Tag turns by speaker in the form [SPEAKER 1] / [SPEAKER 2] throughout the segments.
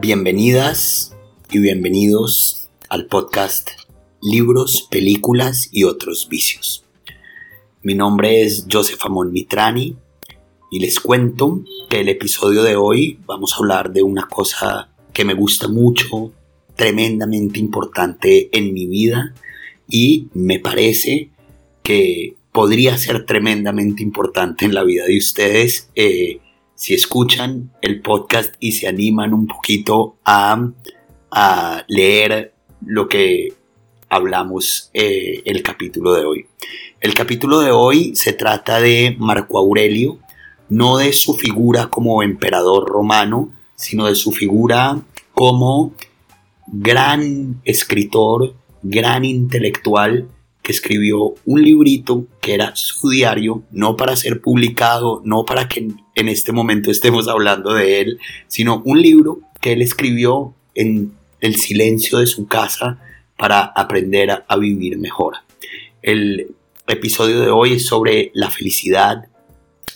[SPEAKER 1] Bienvenidas y bienvenidos al podcast Libros, Películas y otros vicios. Mi nombre es Joseph Amon y les cuento que el episodio de hoy vamos a hablar de una cosa que me gusta mucho, tremendamente importante en mi vida y me parece que podría ser tremendamente importante en la vida de ustedes eh, si escuchan el podcast y se animan un poquito a, leer lo que hablamos eh, el capítulo de hoy. El capítulo de hoy se trata de Marco Aurelio, no de su figura como emperador romano, sino de su figura como gran escritor, gran intelectual, escribió un librito que era su diario, no para ser publicado, no para que en este momento estemos hablando de él, sino un libro que él escribió en el silencio de su casa para aprender a, vivir mejor. El episodio de hoy es sobre la felicidad,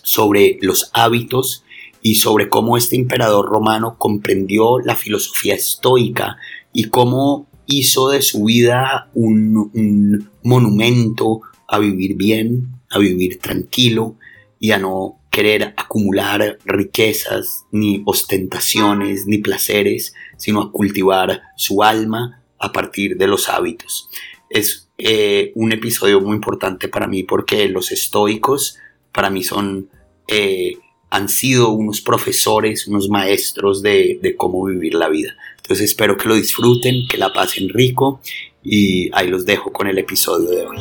[SPEAKER 1] sobre los hábitos y sobre cómo este emperador romano comprendió la filosofía estoica y cómo hizo de su vida un, monumento a vivir bien, a vivir tranquilo y a no querer acumular riquezas, ni ostentaciones, ni placeres, sino a cultivar su alma a partir de los hábitos. Es eh, un episodio muy importante para mí porque los estoicos para mí son, eh, han sido unos profesores, unos maestros de, de cómo vivir la vida. Entonces espero que lo disfruten, que la pasen rico y ahí los dejo con el episodio de hoy.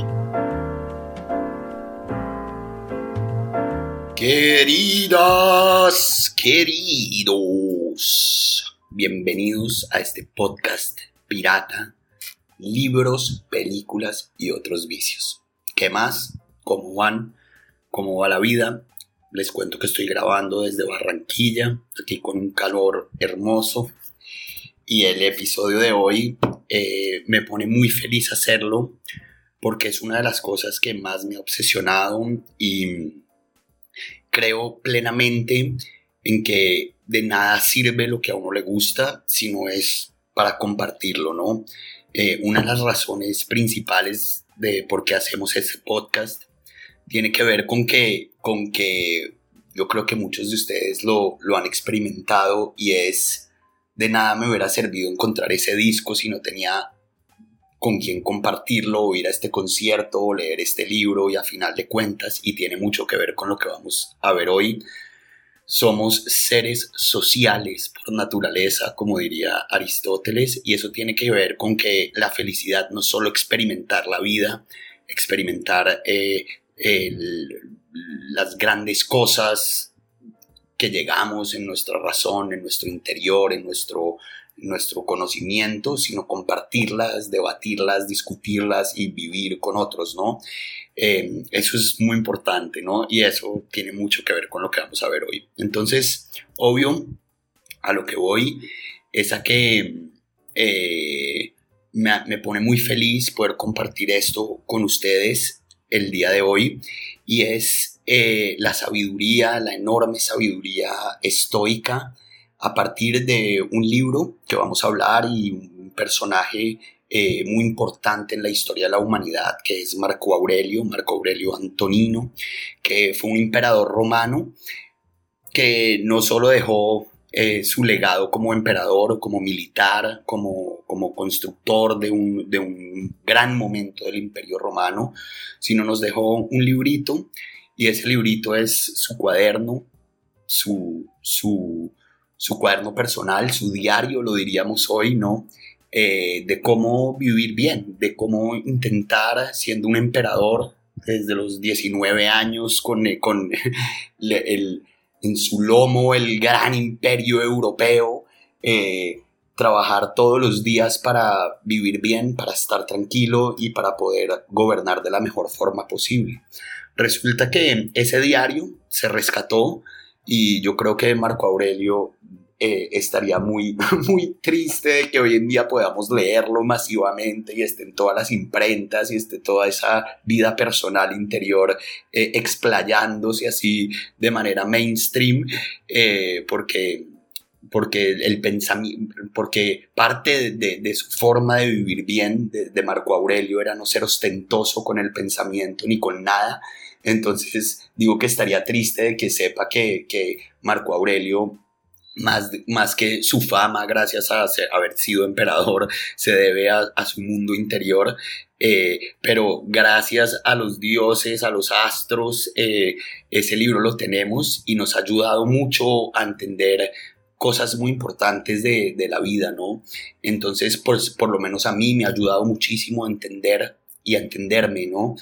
[SPEAKER 1] Queridas, queridos, bienvenidos a este podcast pirata, libros, películas y otros vicios. ¿Qué más? ¿Cómo van? ¿Cómo va la vida? Les cuento que estoy grabando desde Barranquilla, aquí con un calor hermoso, y el episodio de hoy eh, me pone muy feliz hacerlo porque es una de las cosas que más me ha obsesionado y creo plenamente en que de nada sirve lo que a uno le gusta si no es para compartirlo, ¿no? Eh, una de las razones principales de por qué hacemos este podcast tiene que ver con que, con que yo creo que muchos de ustedes lo, lo han experimentado y es de nada me hubiera servido encontrar ese disco si no tenía con quién compartirlo o ir a este concierto o leer este libro y a final de cuentas, y tiene mucho que ver con lo que vamos a ver hoy, somos seres sociales por naturaleza, como diría Aristóteles, y eso tiene que ver con que la felicidad no solo experimentar la vida, experimentar eh, las grandes cosas, que llegamos en nuestra razón, en nuestro interior, en nuestro, nuestro conocimiento, sino compartirlas, debatirlas, discutirlas y vivir con otros, ¿no? Eh, eso es muy importante, ¿no? Y eso tiene mucho que ver con lo que vamos a ver hoy. Entonces, obvio, a lo que voy es a que eh, me, me pone muy feliz poder compartir esto con ustedes el día de hoy y es eh, la sabiduría, la enorme sabiduría estoica a partir de un libro que vamos a hablar y un personaje eh, muy importante en la historia de la humanidad, que es Marco Aurelio, Marco Aurelio Antonino, que fue un emperador romano que no solo dejó eh, su legado como emperador, como militar, como, como constructor de un, de un gran momento del imperio romano, sino nos dejó un librito y ese librito es su cuaderno, su, su, cuaderno personal, su diario, lo diríamos hoy, ¿no? Eh, de cómo vivir bien, de cómo intentar, siendo un emperador desde los 19 años, con, eh, con el, en su lomo el gran imperio europeo, eh, trabajar todos los días para vivir bien, para estar tranquilo y para poder gobernar de la mejor forma posible. Resulta que ese diario se rescató y yo creo que Marco Aurelio eh, estaría muy, muy triste de que hoy en día podamos leerlo masivamente y esté en todas las imprentas y esté toda esa vida personal interior eh, explayándose así de manera mainstream, eh, porque porque el pensamiento, porque parte de, su forma de vivir bien de, Marco Aurelio era no ser ostentoso con el pensamiento ni con nada. Entonces digo que estaría triste de que sepa que, que Marco Aurelio más, más, que su fama, gracias a haber sido emperador, se debe a, su mundo interior. Eh, pero gracias a los dioses, a los astros, eh, ese libro lo tenemos y nos ha ayudado mucho a entender cosas muy importantes de, de la vida, ¿no? Entonces, pues, por lo menos a mí me ha ayudado muchísimo a entender y a entenderme, ¿no?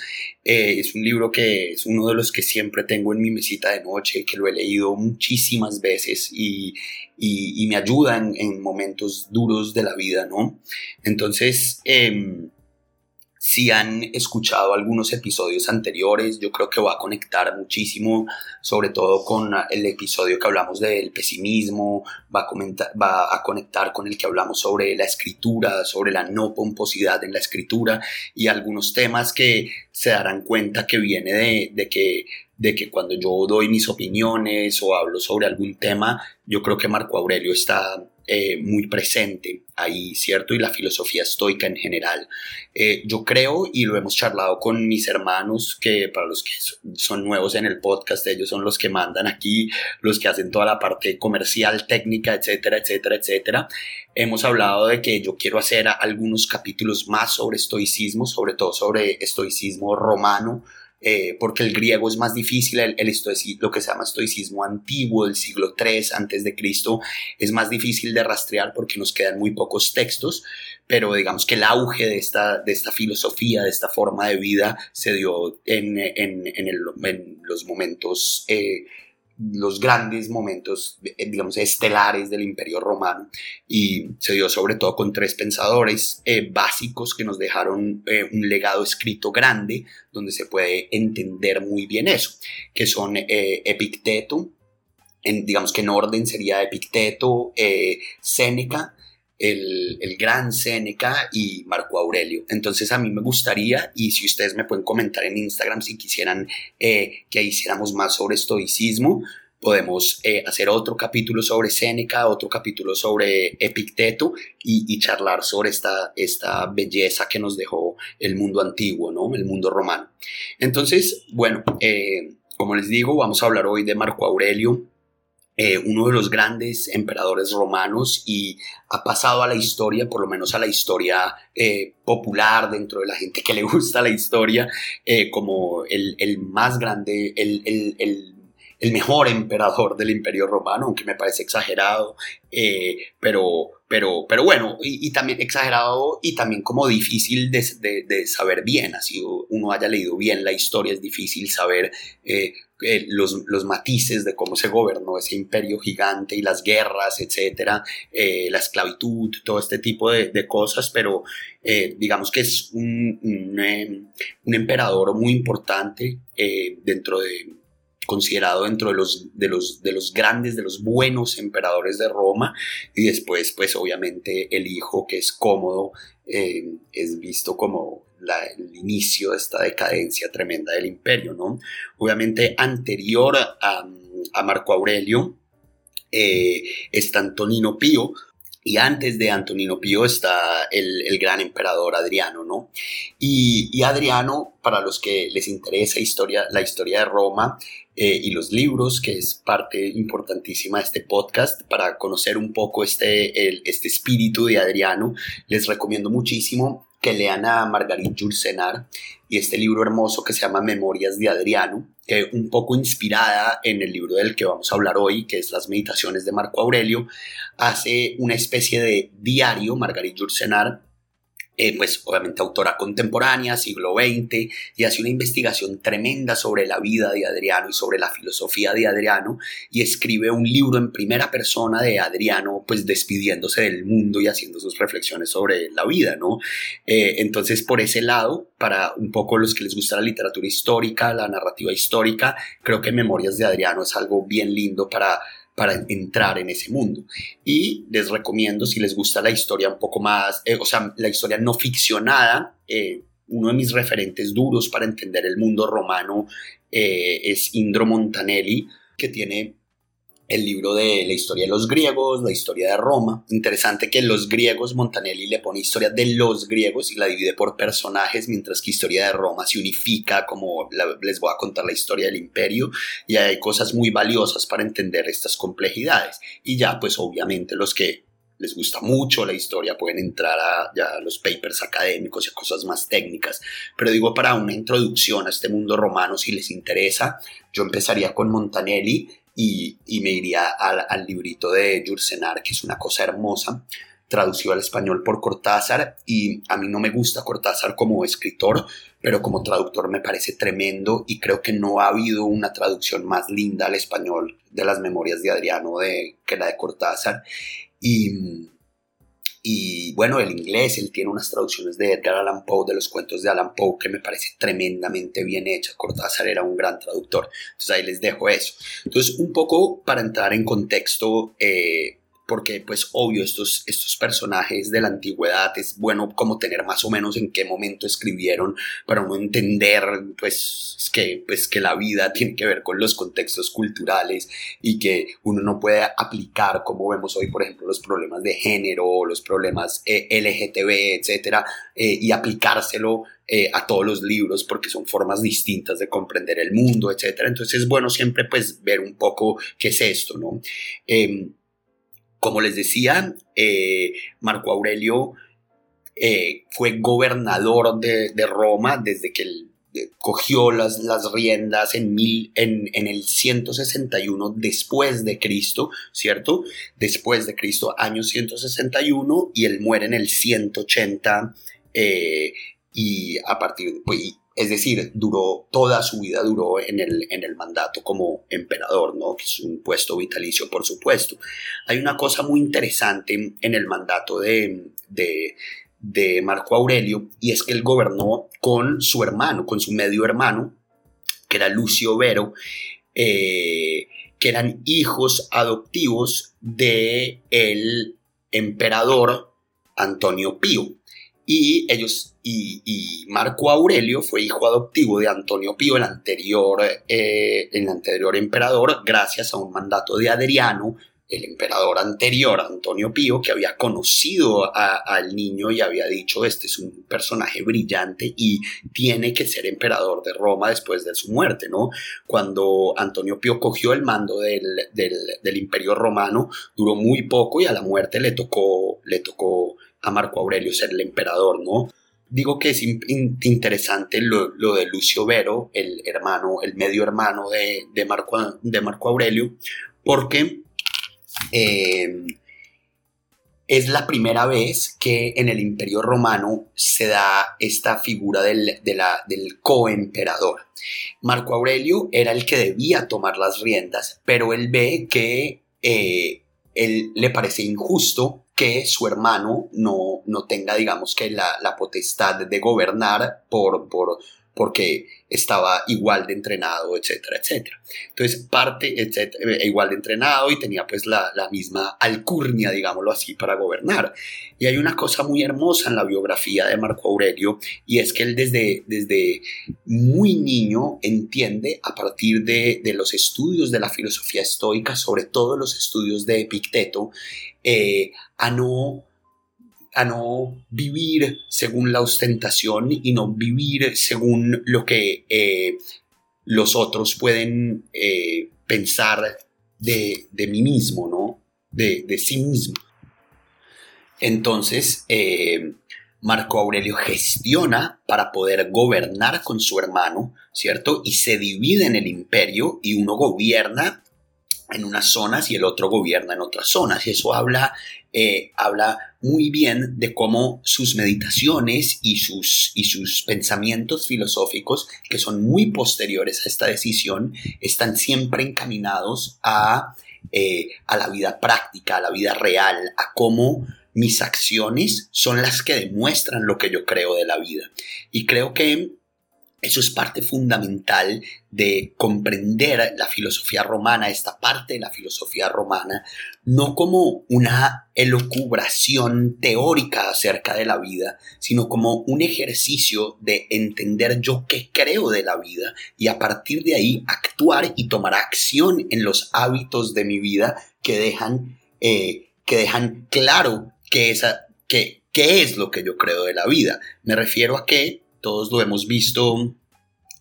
[SPEAKER 1] Eh, es un libro que es uno de los que siempre tengo en mi mesita de noche, que lo he leído muchísimas veces y, y, me ayuda en, en, momentos duros de la vida, ¿no? Entonces, eh, si han escuchado algunos episodios anteriores, yo creo que va a conectar muchísimo, sobre todo con el episodio que hablamos del pesimismo, va a, conectar con el que hablamos sobre la escritura, sobre la no pomposidad en la escritura y algunos temas que se darán cuenta que viene de que de que cuando yo doy mis opiniones o hablo sobre algún tema, yo creo que Marco Aurelio está eh, muy presente ahí, ¿cierto? Y la filosofía estoica en general. Eh, yo creo, y lo hemos charlado con mis hermanos, que para los que son nuevos en el podcast, ellos son los que mandan aquí, los que hacen toda la parte comercial, técnica, etcétera, etcétera, etcétera. Hemos hablado de que yo quiero hacer algunos capítulos más sobre estoicismo, sobre todo sobre estoicismo romano, eh, porque el griego es más difícil, el, lo que se llama estoicismo antiguo del siglo III antes de Cristo es más difícil de rastrear porque nos quedan muy pocos textos, pero digamos que el auge de esta, de esta filosofía, de esta forma de vida se dio en, en, en, los momentos eh, los grandes momentos, eh, digamos, estelares del Imperio Romano y se dio sobre todo con tres pensadores eh, básicos que nos dejaron eh, un legado escrito grande donde se puede entender muy bien eso, que son Epicteto, en, digamos que en orden sería Epicteto, Séneca, el, gran Séneca y Marco Aurelio. Entonces a mí me gustaría, y si ustedes me pueden comentar en Instagram si quisieran eh, que hiciéramos más sobre estoicismo, podemos eh, hacer otro capítulo sobre Séneca, otro capítulo sobre Epicteto y, y, charlar sobre esta, esta belleza que nos dejó el mundo antiguo, ¿no? el mundo romano. Entonces, bueno, eh, como les digo, vamos a hablar hoy de Marco Aurelio, eh, uno de los grandes emperadores romanos y ha pasado a la historia, por lo menos a la historia eh, popular dentro de la gente que le gusta la historia, eh, como el, el, más grande, el, mejor emperador del imperio romano, aunque me parece exagerado, pero, pero, pero bueno, y, también exagerado y también como difícil de, saber bien, así uno haya leído bien la historia, es difícil saber eh, los, los, matices de cómo se gobernó ese imperio gigante y las guerras, etcétera, eh, la esclavitud, todo este tipo de, cosas, pero eh, digamos que es un, un emperador muy importante dentro de considerado dentro de los, de, los, de los grandes, de los buenos emperadores de Roma, y después, pues obviamente el hijo que es cómodo, es visto como el inicio de esta decadencia tremenda del imperio, ¿no? Obviamente anterior a, Marco Aurelio eh, está Antonino Pío, y antes de Antonino Pío está el, gran emperador Adriano, ¿no? Y, Adriano, para los que les interesa historia, la historia de Roma eh, y los libros, que es parte importantísima de este podcast, para conocer un poco este, este espíritu de Adriano, les recomiendo muchísimo que lean a Margarit Jursenar y este libro hermoso que se llama Memorias de Adriano, que un poco inspirada en el libro del que vamos a hablar hoy, que es Las Meditaciones de Marco Aurelio, hace una especie de diario, Margarit Jursenar, eh, pues obviamente autora contemporánea, siglo XX, y hace una investigación tremenda sobre la vida de Adriano y sobre la filosofía de Adriano, y escribe un libro en primera persona de Adriano, pues despidiéndose del mundo y haciendo sus reflexiones sobre la vida, ¿no? Eh, entonces, por ese lado, para un poco los que les gusta la literatura histórica, la narrativa histórica, creo que Memorias de Adriano es algo bien lindo para para entrar en ese mundo. Y les recomiendo, si les gusta la historia un poco más, eh, o sea, la historia no ficcionada, eh, uno de mis referentes duros para entender el mundo romano eh, es Indro Montanelli, que tiene el libro de la historia de los griegos, la historia de Roma. Interesante que los griegos, Montanelli le pone historia de los griegos y la divide por personajes, mientras que historia de Roma se unifica, como les voy a contar la historia del imperio, y hay cosas muy valiosas para entender estas complejidades. Y ya, pues obviamente los que les gusta mucho la historia pueden entrar a, ya los papers académicos y a cosas más técnicas. Pero digo, para una introducción a este mundo romano, si les interesa, yo empezaría con Montanelli y, me iría al, librito de Jursenar, que es una cosa hermosa, traducido al español por Cortázar, y a mí no me gusta Cortázar como escritor, pero como traductor me parece tremendo y creo que no ha habido una traducción más linda al español de las memorias de Adriano de, que la de Cortázar. Y, y bueno, el inglés, él tiene unas traducciones de Edgar Allan Poe, de los cuentos de Allan Poe, que me parece tremendamente bien hecha. Cortázar era un gran traductor. Entonces ahí les dejo eso. Entonces, un poco para entrar en contexto, eh, porque pues obvio estos, estos personajes de la antigüedad es bueno como tener más o menos en qué momento escribieron para uno entender pues que, pues que la vida tiene que ver con los contextos culturales y que uno no puede aplicar como vemos hoy por ejemplo los problemas de género, los problemas eh, LGTB, etcétera, eh, y aplicárselo eh, a todos los libros porque son formas distintas de comprender el mundo, etcétera. Entonces es bueno siempre pues ver un poco qué es esto, ¿no? Em, como les decía, eh, Marco Aurelio eh, fue gobernador de, Roma desde que él eh, cogió las, las riendas en, mil, en, el 161 después de Cristo, ¿cierto? Después de Cristo, año 161, y él muere en el 180 y a partir de, pues, es decir, duró toda su vida, duró en el, en el mandato como emperador, ¿no? que es un puesto vitalicio, por supuesto. Hay una cosa muy interesante en el mandato de, Marco Aurelio, y es que él gobernó con su hermano, con su medio hermano, que era Lucio Vero, eh, que eran hijos adoptivos de el emperador Antonio Pío y ellos y, Marco Aurelio fue hijo adoptivo de Antonio Pío, el anterior, eh, el anterior emperador, gracias a un mandato de Adriano, el emperador anterior, Antonio Pío, que había conocido al niño y había dicho, este es un personaje brillante y tiene que ser emperador de Roma después de su muerte, ¿no? Cuando Antonio Pío cogió el mando del, del imperio romano, duró muy poco y a la muerte le tocó, le tocó a Marco Aurelio ser el emperador, ¿no? Digo que es interesante lo, de Lucio Vero, el hermano, el medio hermano de, Marco, de Marco, Aurelio, porque eh, es la primera vez que en el Imperio Romano se da esta figura del, del coemperador. Marco Aurelio era el que debía tomar las riendas, pero él ve que eh, él le parece injusto que su hermano no, no tenga, digamos, que la, la potestad de gobernar por, por, porque estaba igual de entrenado, etcétera, etcétera. Entonces, parte, etcétera, eh, igual de entrenado y tenía pues la, la, misma alcurnia, digámoslo así, para gobernar. Y hay una cosa muy hermosa en la biografía de Marco Aurelio y es que él desde, desde muy niño entiende a partir de, de los estudios de la filosofía estoica, sobre todo los estudios de Epicteto, eh, a no a no vivir según la ostentación y no vivir según lo que eh, los otros pueden eh, pensar de, mí mismo, ¿no? De, sí mismo. Entonces, Marco Aurelio gestiona para poder gobernar con su hermano, ¿cierto? Y se divide en el imperio y uno gobierna en unas zonas y el otro gobierna en otras zonas. Y eso habla, eh, habla muy bien de cómo sus meditaciones y sus, y sus pensamientos filosóficos, que son muy posteriores a esta decisión, están siempre encaminados a, eh, a la vida práctica, a la vida real, a cómo mis acciones son las que demuestran lo que yo creo de la vida. Y creo que eso es parte fundamental de comprender la filosofía romana, esta parte de la filosofía romana, no como una elucubración teórica acerca de la vida, sino como un ejercicio de entender yo qué creo de la vida y a partir de ahí actuar y tomar acción en los hábitos de mi vida que dejan, eh, que dejan claro que que, qué es lo que yo creo de la vida. Me refiero a que todos lo hemos visto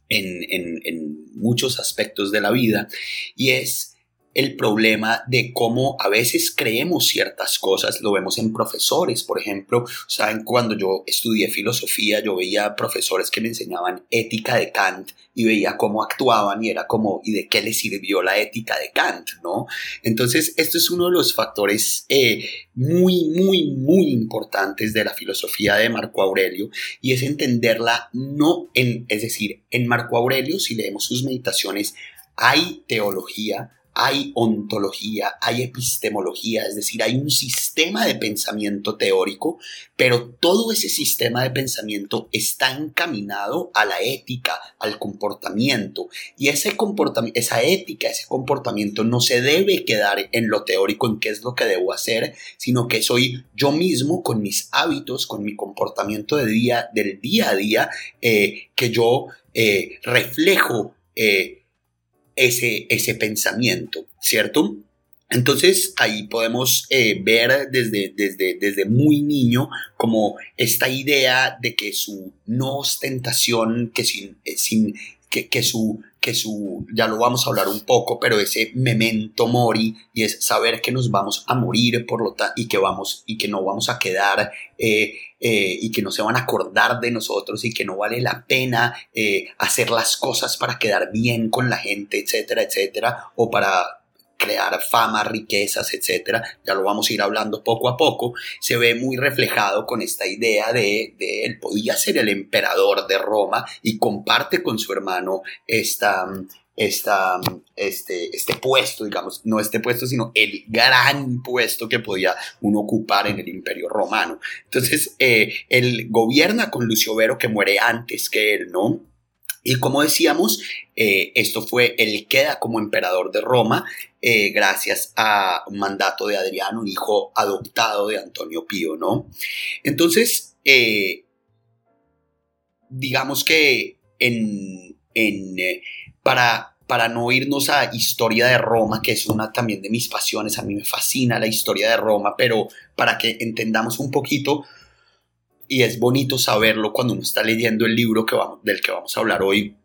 [SPEAKER 1] en, muchos aspectos de la vida, y es el problema de cómo a veces creemos ciertas cosas, lo vemos en profesores, por ejemplo, saben, cuando yo estudié filosofía, yo veía profesores que me enseñaban ética de Kant y veía cómo actuaban y era como, ¿y de qué les sirvió la ética de Kant? ¿no? Entonces, esto es uno de los factores eh, muy, muy, muy importantes de la filosofía de Marco Aurelio y es entenderla no en, es decir, en Marco Aurelio, si leemos sus meditaciones, hay teología, hay ontología, hay epistemología, es decir, hay un sistema de pensamiento teórico, pero todo ese sistema de pensamiento está encaminado a la ética, al comportamiento, y ese esa ética, ese comportamiento no se debe quedar en lo teórico, en qué es lo que debo hacer, sino que soy yo mismo con mis hábitos, con mi comportamiento de día, del día a día, eh, que yo eh, reflejo. Eh, ese, ese pensamiento, ¿cierto? Entonces ahí podemos eh, ver desde, desde, desde, muy niño como esta idea de que su no ostentación, que sin, eh, sin que, su, que su, ya lo vamos a hablar un poco, pero ese memento mori y es saber que nos vamos a morir por lo y que vamos y que no vamos a quedar eh, eh, y que no se van a acordar de nosotros y que no vale la pena eh, hacer las cosas para quedar bien con la gente, etcétera, etcétera, o para crear fama, riquezas, etcétera, ya lo vamos a ir hablando poco a poco, se ve muy reflejado con esta idea de, de él podía ser el emperador de Roma y comparte con su hermano esta, esta, este, este puesto, digamos, no este puesto, sino el gran puesto que podía uno ocupar en el imperio romano. Entonces, eh, él gobierna con Lucio Vero, que muere antes que él, ¿no? Y como decíamos, eh, esto fue, él queda como emperador de Roma eh, gracias a un mandato de Adriano, hijo adoptado de Antonio Pío, ¿no? Entonces, eh, digamos que en, para, para no irnos a historia de Roma, que es una también de mis pasiones, a mí me fascina la historia de Roma, pero para que entendamos un poquito, y es bonito saberlo cuando uno está leyendo el libro que vamos, del que vamos a hablar hoy.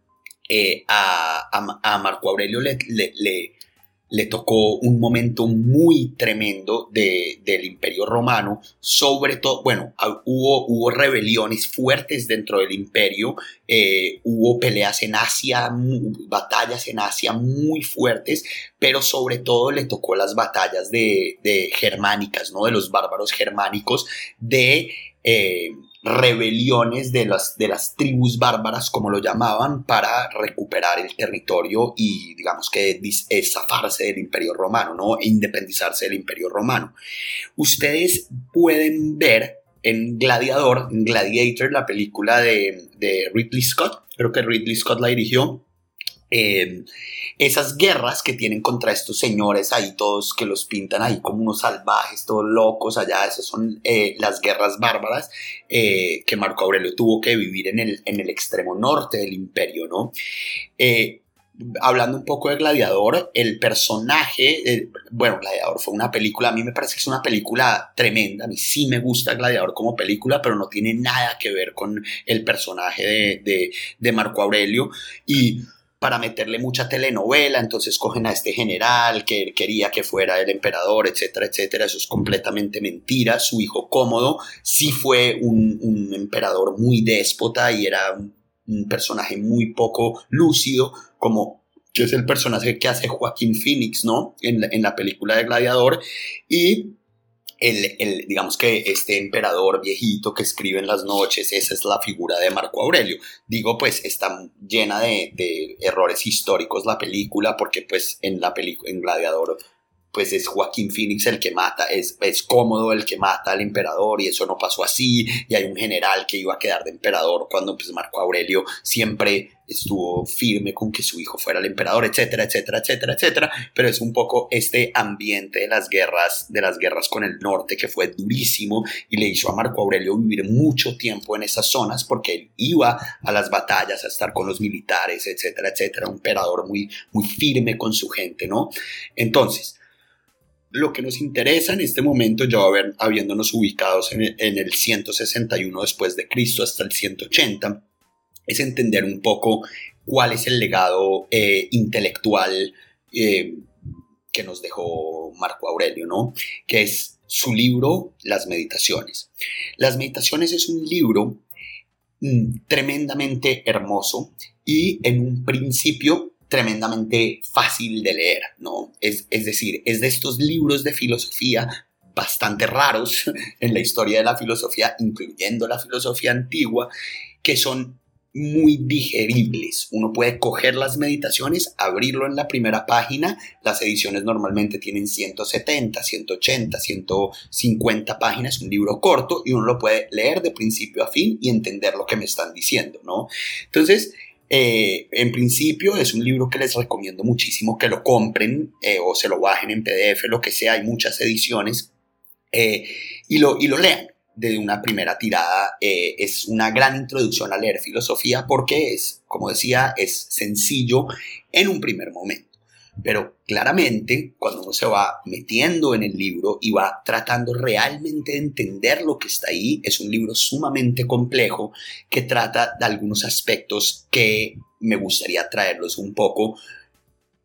[SPEAKER 1] Eh, a, a, Marco Aurelio le, le, le, tocó un momento muy tremendo de, del imperio romano, sobre todo, bueno, hubo, hubo rebeliones fuertes dentro del imperio, eh, hubo peleas en Asia, batallas en Asia muy fuertes, pero sobre todo le tocó las batallas de, de germánicas, ¿no? De los bárbaros germánicos, de eh, rebeliones de las, de las tribus bárbaras, como lo llamaban, para recuperar el territorio y, digamos que, zafarse del imperio romano, ¿no? Independizarse del imperio romano. Ustedes pueden ver en Gladiador, Gladiator, la película de, de Ridley Scott, creo que Ridley Scott la dirigió, eh, esas guerras que tienen contra estos señores ahí, todos que los pintan ahí como unos salvajes, todos locos allá, esas son eh, las guerras bárbaras eh, que Marco Aurelio tuvo que vivir en el, en el extremo norte del imperio, ¿no? hablando un poco de Gladiador, el personaje, bueno, Gladiador fue una película, a mí me parece que es una película tremenda, a mí sí me gusta Gladiador como película, pero no tiene nada que ver con el personaje de, de, de Marco Aurelio y para meterle mucha telenovela, entonces cogen a este general que quería que fuera el emperador, etcétera, etcétera. Eso es completamente mentira. Su hijo cómodo sí fue un, emperador muy déspota y era un, personaje muy poco lúcido, como que es el personaje que hace Joaquín Phoenix, ¿no? En en la película de Gladiador. Y el, digamos que este emperador viejito que escribe en las noches, esa es la figura de Marco Aurelio. Digo, pues está llena de, errores históricos la película, porque pues en la película, en Gladiador, pues es Joaquín Phoenix el que mata, es, es cómodo el que mata al emperador y eso no pasó así, y hay un general que iba a quedar de emperador cuando pues Marco Aurelio siempre estuvo firme con que su hijo fuera el emperador, etcétera, etcétera, etcétera, etcétera, pero es un poco este ambiente de las guerras, de las guerras con el norte que fue durísimo y le hizo a Marco Aurelio vivir mucho tiempo en esas zonas porque él iba a las batallas a estar con los militares, etcétera, etcétera, un emperador muy, muy firme con su gente, ¿no? Entonces, lo que nos interesa en este momento, ya habiéndonos ubicados en el, en el 161 después de Cristo hasta el 180, es entender un poco cuál es el legado eh, intelectual eh, que nos dejó Marco Aurelio, ¿no? Que es su libro Las Meditaciones. Las Meditaciones es un libro mm, tremendamente hermoso y en un principio tremendamente fácil de leer, ¿no? Es, es decir, es de estos libros de filosofía bastante raros en la historia de la filosofía, incluyendo la filosofía antigua, que son muy digeribles. Uno puede coger las meditaciones, abrirlo en la primera página. Las ediciones normalmente tienen 170, 180, 150 páginas, un libro corto, y uno lo puede leer de principio a fin y entender lo que me están diciendo, ¿no? Entonces, eh, en principio es un libro que les recomiendo muchísimo que lo compren eh, o se lo bajen en PDF, lo que sea, hay muchas ediciones, eh, y, lo, y lo lean de una primera tirada. Es una gran introducción a leer filosofía porque es, como decía, es sencillo en un primer momento. Pero claramente, cuando uno se va metiendo en el libro y va tratando realmente de entender lo que está ahí, es un libro sumamente complejo que trata de algunos aspectos que me gustaría traerlos un poco,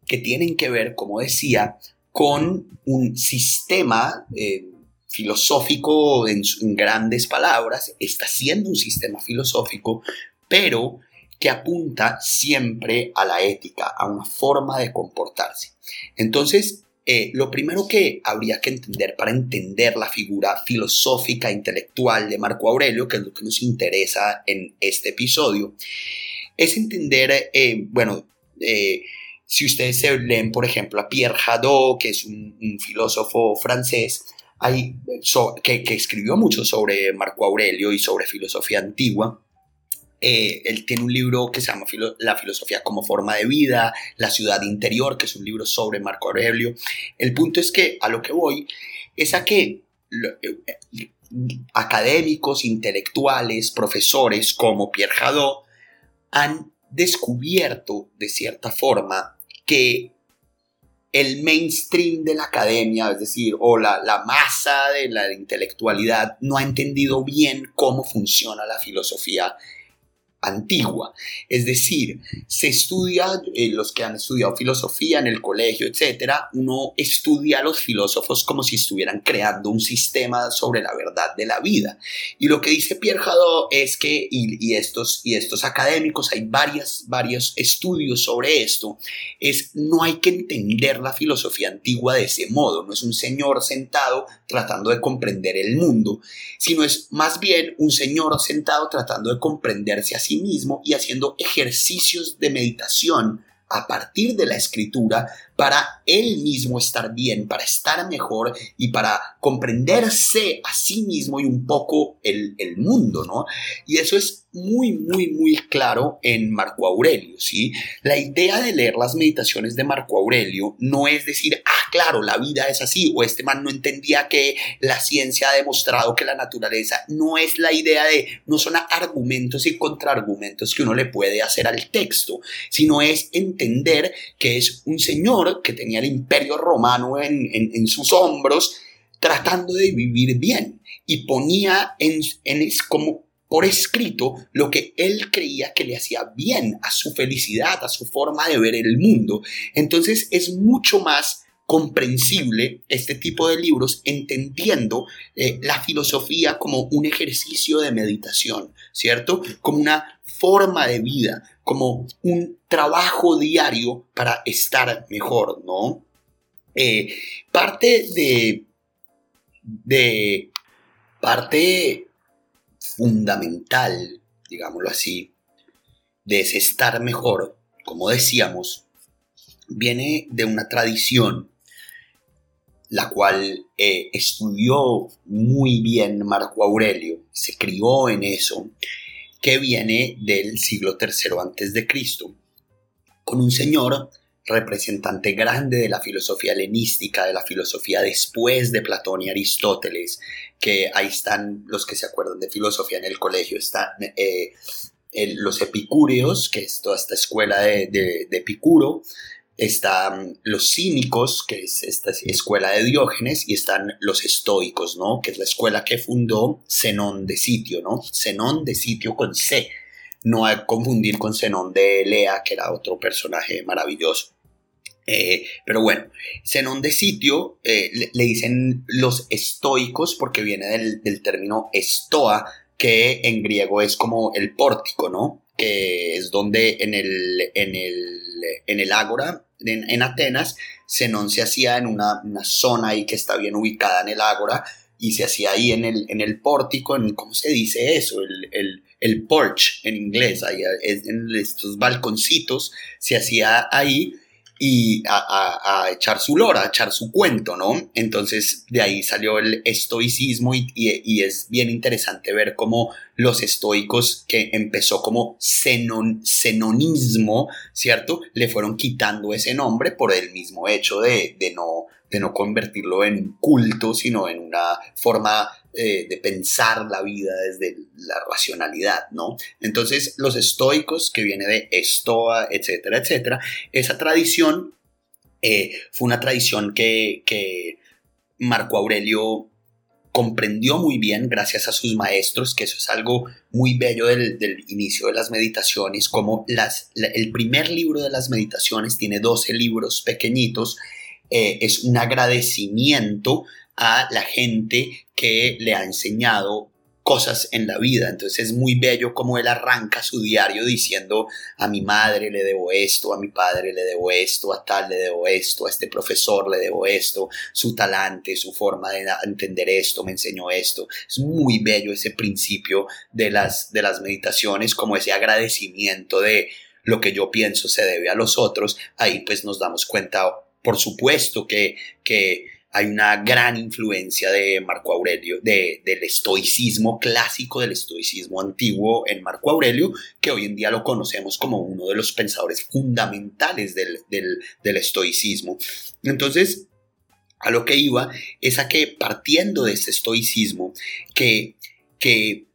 [SPEAKER 1] que tienen que ver, como decía, con un sistema eh, filosófico en, grandes palabras, está siendo un sistema filosófico, pero que apunta siempre a la ética, a una forma de comportarse. Entonces, eh, lo primero que habría que entender para entender la figura filosófica, intelectual de Marco Aurelio, que es lo que nos interesa en este episodio, es entender, eh, bueno, eh, si ustedes se leen, por ejemplo, a Pierre Hadot, que es un filósofo francés, hay, que, escribió mucho sobre Marco Aurelio y sobre filosofía antigua. Eh, él tiene un libro que se llama La filosofía como forma de vida, La ciudad interior, que es un libro sobre Marco Aurelio. El punto es que a lo que voy es a que eh, académicos, intelectuales, profesores como Pierre Hadot han descubierto de cierta forma que el mainstream de la academia, es decir, o la, la masa de la intelectualidad, no ha entendido bien cómo funciona la filosofía antigua. Es decir, se estudia, eh, los que han estudiado filosofía en el colegio, etcétera, uno estudia a los filósofos como si estuvieran creando un sistema sobre la verdad de la vida. Y lo que dice Pierre Hadot es que, y, estos, y estos académicos, hay varias, varios estudios sobre esto, es no hay que entender la filosofía antigua de ese modo, no es un señor sentado tratando de comprender el mundo, sino es más bien un señor sentado tratando de comprenderse a sí mismo y haciendo ejercicios de meditación a partir de la escritura para él mismo estar bien, para estar mejor y para comprenderse a sí mismo y un poco el, el mundo, ¿no? Y eso es muy, muy, muy claro en Marco Aurelio, ¿sí? La idea de leer las meditaciones de Marco Aurelio no es decir, ah, claro, la vida es así, o este man no entendía que la ciencia ha demostrado que la naturaleza no es la idea de, no son argumentos y contraargumentos que uno le puede hacer al texto, sino es entender que es un señor que tenía el imperio romano en, sus hombros, tratando de vivir bien y ponía en, en como por escrito lo que él creía que le hacía bien a su felicidad, a su forma de ver el mundo. Entonces es mucho más comprensible este tipo de libros entendiendo eh, la filosofía como un ejercicio de meditación, ¿cierto? Como una forma de vida, como un trabajo diario para estar mejor, ¿no? Eh, parte de, de parte fundamental, digámoslo así, de ese estar mejor, como decíamos, viene de una tradición la cual eh, estudió muy bien Marco Aurelio, se crió en eso, que viene del siglo III antes de Cristo, con un señor representante grande de la filosofía helenística, de la filosofía después de Platón y Aristóteles, que ahí están los que se acuerdan de filosofía en el colegio, están eh, los epicúreos, que es toda esta escuela de, de, de Epicuro, están los cínicos, que es esta escuela de Diógenes, y están los estoicos, ¿no? Que es la escuela que fundó Zenón de Sitio, ¿no? Zenón de Sitio con C, no que confundir con Zenón de Lea, que era otro personaje maravilloso. Eh, pero bueno, Zenón de Sitio eh, le, dicen los estoicos porque viene del, del término estoa, que en griego es como el pórtico, ¿no? Que es donde en el, en el, en el ágora, en, Atenas, Zenón se hacía en una, zona ahí que está bien ubicada en el ágora y se hacía ahí en el, en el pórtico, en, ¿cómo se dice eso? El, el, el porch en inglés, ahí, en estos balconcitos, se hacía ahí y a, echar su lora, a echar su cuento, ¿no? Entonces de ahí salió el estoicismo y, es bien interesante ver cómo los estoicos, que empezó como xenonismo, ¿cierto? Le fueron quitando ese nombre por el mismo hecho de, de no de no convertirlo en un culto, sino en una forma eh, de pensar la vida desde la racionalidad, ¿no? Entonces, los estoicos, que viene de estoa, etcétera, etcétera, esa tradición eh, fue una tradición que, que Marco Aurelio comprendió muy bien gracias a sus maestros, que eso es algo muy bello del, inicio de las meditaciones, como las, el primer libro de las meditaciones tiene 12 libros pequeñitos eh, es un agradecimiento a la gente que le ha enseñado cosas en la vida. Entonces es muy bello como él arranca su diario diciendo a mi madre le debo esto, a mi padre le debo esto, a tal le debo esto, a este profesor le debo esto, su talante, su forma de entender esto, me enseñó esto. Es muy bello ese principio de las, de las meditaciones, como ese agradecimiento de lo que yo pienso se debe a los otros. Ahí pues nos damos cuenta por supuesto que, hay una gran influencia de Marco Aurelio, del estoicismo clásico, del estoicismo antiguo en Marco Aurelio, que hoy en día lo conocemos como uno de los pensadores fundamentales del, estoicismo. Entonces, a lo que iba es a que partiendo de ese estoicismo, que, que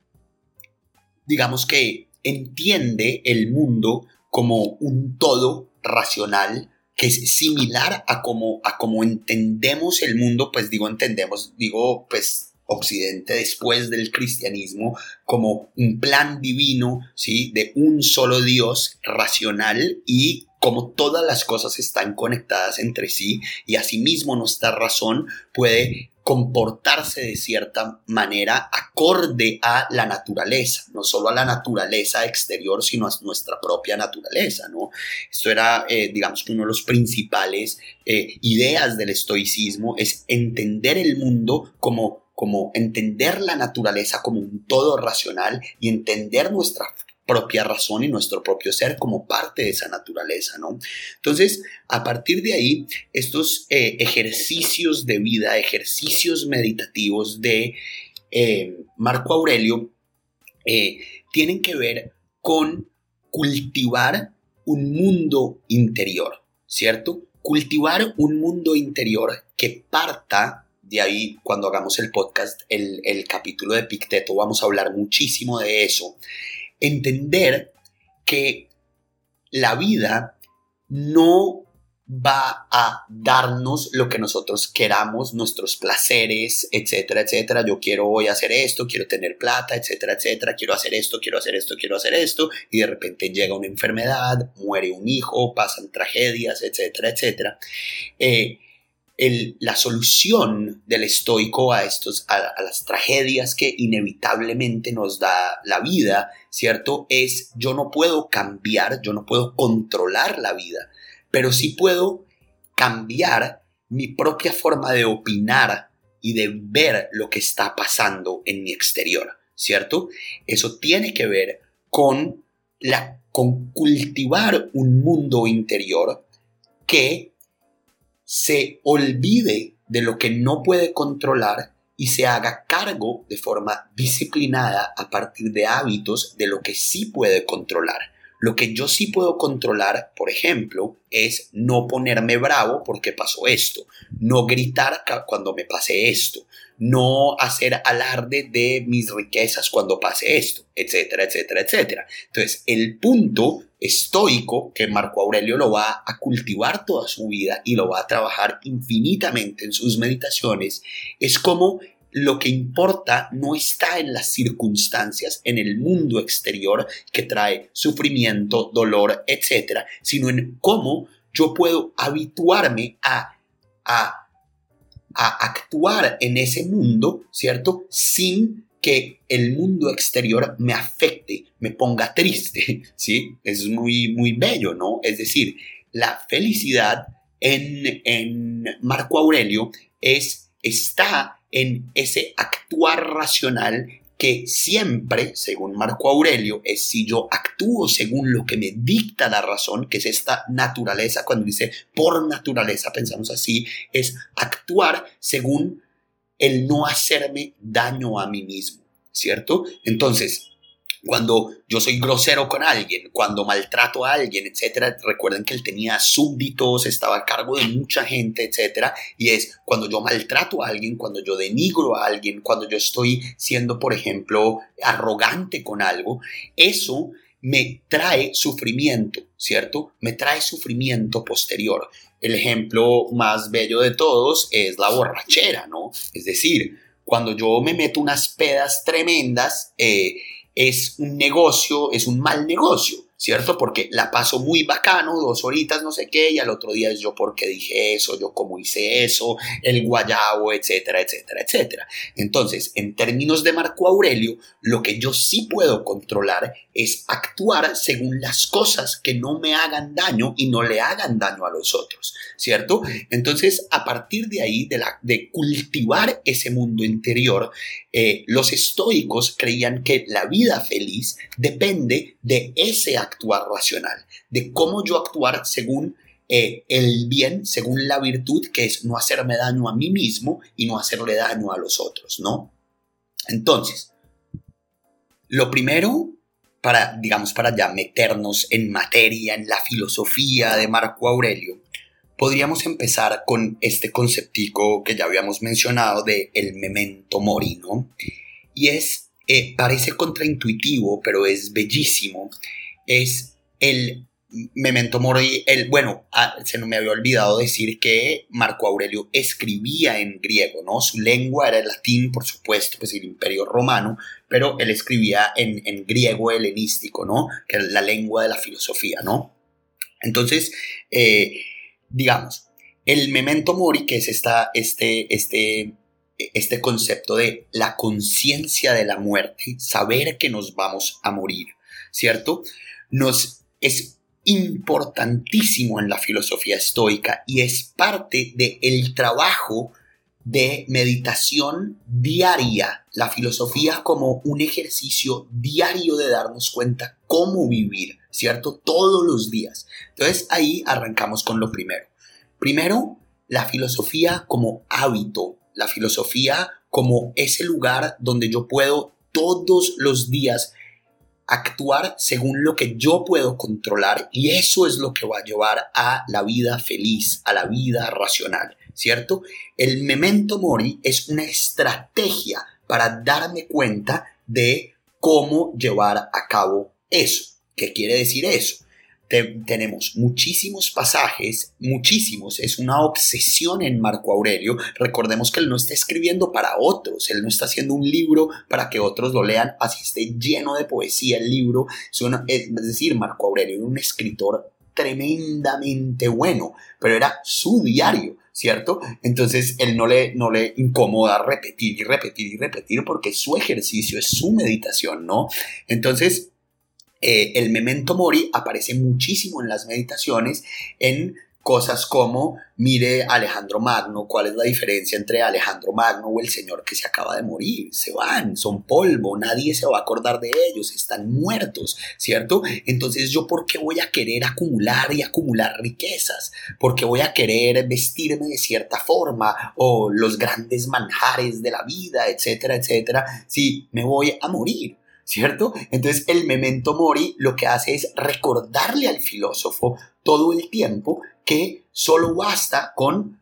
[SPEAKER 1] digamos que entiende el mundo como un todo racional, que es similar a como, a como entendemos el mundo, pues digo entendemos, digo pues Occidente después del cristianismo como un plan divino, ¿sí? De un solo Dios racional y como todas las cosas están conectadas entre sí y asimismo nuestra razón puede comportarse de cierta manera acorde a la naturaleza, no solo a la naturaleza exterior, sino a nuestra propia naturaleza, ¿no? Esto era, eh, digamos que uno de los principales eh, ideas del estoicismo es entender el mundo como como entender la naturaleza como un todo racional y entender nuestra propia razón y nuestro propio ser como parte de esa naturaleza, ¿no? Entonces, a partir de ahí, estos eh, ejercicios de vida, ejercicios meditativos de eh, Marco Aurelio, eh, tienen que ver con cultivar un mundo interior, ¿cierto? Cultivar un mundo interior que parta de ahí, cuando hagamos el podcast, el, el capítulo de Picteto, vamos a hablar muchísimo de eso entender que la vida no va a darnos lo que nosotros queramos, nuestros placeres, etcétera, etcétera. Yo quiero hoy hacer esto, quiero tener plata, etcétera, etcétera. Quiero hacer esto, quiero hacer esto, quiero hacer esto. Y de repente llega una enfermedad, muere un hijo, pasan tragedias, etcétera, etcétera. Eh, la solución del estoico a, estos, a, las tragedias que inevitablemente nos da la vida, ¿cierto? Es yo no puedo cambiar, yo no puedo controlar la vida, pero sí puedo cambiar mi propia forma de opinar y de ver lo que está pasando en mi exterior, ¿cierto? Eso tiene que ver con, la, con cultivar un mundo interior que se olvide de lo que no puede controlar y se haga cargo de forma disciplinada a partir de hábitos de lo que sí puede controlar. Lo que yo sí puedo controlar, por ejemplo, es no ponerme bravo porque pasó esto, no gritar cuando me pase esto, no hacer alarde de mis riquezas cuando pase esto, etcétera, etcétera, etcétera. Entonces, el punto estoico que Marco Aurelio lo va a cultivar toda su vida y lo va a trabajar infinitamente en sus meditaciones es como lo que importa no está en las circunstancias, en el mundo exterior que trae sufrimiento, dolor, etcétera, sino en cómo yo puedo habituarme a, a, a actuar en ese mundo, ¿cierto? Sin que el mundo exterior me afecte, me ponga triste, ¿sí? Es muy, muy bello, ¿no? Es decir, la felicidad en, en Marco Aurelio es, está en ese actuar racional que siempre, según Marco Aurelio, es si yo actúo según lo que me dicta la razón, que es esta naturaleza, cuando dice por naturaleza, pensamos así, es actuar según el no hacerme daño a mí mismo, ¿cierto? Entonces, cuando yo soy grosero con alguien, cuando maltrato a alguien, etcétera. Recuerden que él tenía súbditos, estaba a cargo de mucha gente, etcétera. Y es cuando yo maltrato a alguien, cuando yo denigro a alguien, cuando yo estoy siendo, por ejemplo, arrogante con algo, eso me trae sufrimiento, ¿cierto? Me trae sufrimiento posterior. El ejemplo más bello de todos es la borrachera, ¿no? Es decir, cuando yo me meto unas pedas tremendas, eh, es un negocio, es un mal negocio. ¿Cierto? Porque la paso muy bacano, dos horitas, no sé qué, y al otro día es yo porque dije eso, yo cómo hice eso, el guayabo, etcétera, etcétera, etcétera. Entonces, en términos de Marco Aurelio, lo que yo sí puedo controlar es actuar según las cosas que no me hagan daño y no le hagan daño a los otros, ¿cierto? Entonces, a partir de ahí, de, la, de cultivar ese mundo interior, eh, los estoicos creían que la vida feliz depende de ese actuar racional, de cómo yo actuar según eh, el bien, según la virtud, que es no hacerme daño a mí mismo y no hacerle daño a los otros, ¿no? Entonces, lo primero para, digamos, para ya meternos en materia, en la filosofía de Marco Aurelio, podríamos empezar con este conceptico que ya habíamos mencionado de el memento mori, ¿no? Y es, eh, parece contraintuitivo, pero es bellísimo, es el memento mori, el, bueno, ah, se me había olvidado decir que Marco Aurelio escribía en griego, ¿no? Su lengua era el latín, por supuesto, pues el imperio romano, pero él escribía en, en griego helenístico, ¿no? Que es la lengua de la filosofía, ¿no? Entonces, eh, digamos, el memento mori, que es esta, este, este, este concepto de la conciencia de la muerte, saber que nos vamos a morir, ¿cierto? Nos es importantísimo en la filosofía estoica y es parte del el trabajo de meditación diaria, la filosofía como un ejercicio diario de darnos cuenta cómo vivir, ¿cierto? Todos los días. Entonces ahí arrancamos con lo primero. Primero, la filosofía como hábito, la filosofía como ese lugar donde yo puedo todos los días actuar según lo que yo puedo controlar y eso es lo que va a llevar a la vida feliz, a la vida racional, ¿cierto? El memento mori es una estrategia para darme cuenta de cómo llevar a cabo eso. ¿Qué quiere decir eso? Tenemos muchísimos pasajes, muchísimos, es una obsesión en Marco Aurelio. Recordemos que él no está escribiendo para otros, él no está haciendo un libro para que otros lo lean, así esté lleno de poesía el libro. Es decir, Marco Aurelio era un escritor tremendamente bueno, pero era su diario, ¿cierto? Entonces él no le, no le incomoda repetir y repetir y repetir porque su ejercicio es su meditación, ¿no? Entonces, eh, el memento mori aparece muchísimo en las meditaciones en cosas como, mire Alejandro Magno, cuál es la diferencia entre Alejandro Magno o el señor que se acaba de morir. Se van, son polvo, nadie se va a acordar de ellos, están muertos, ¿cierto? Entonces yo, ¿por qué voy a querer acumular y acumular riquezas? ¿Por qué voy a querer vestirme de cierta forma o los grandes manjares de la vida, etcétera, etcétera, si me voy a morir? ¿Cierto? Entonces el memento mori lo que hace es recordarle al filósofo todo el tiempo que solo basta con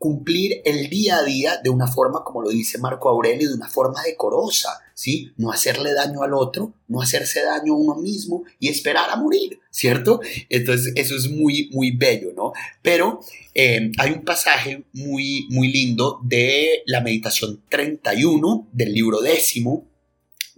[SPEAKER 1] cumplir el día a día de una forma, como lo dice Marco Aurelio, de una forma decorosa, ¿sí? No hacerle daño al otro, no hacerse daño a uno mismo y esperar a morir, ¿cierto? Entonces eso es muy, muy bello, ¿no? Pero eh, hay un pasaje muy, muy lindo de la meditación 31 del libro décimo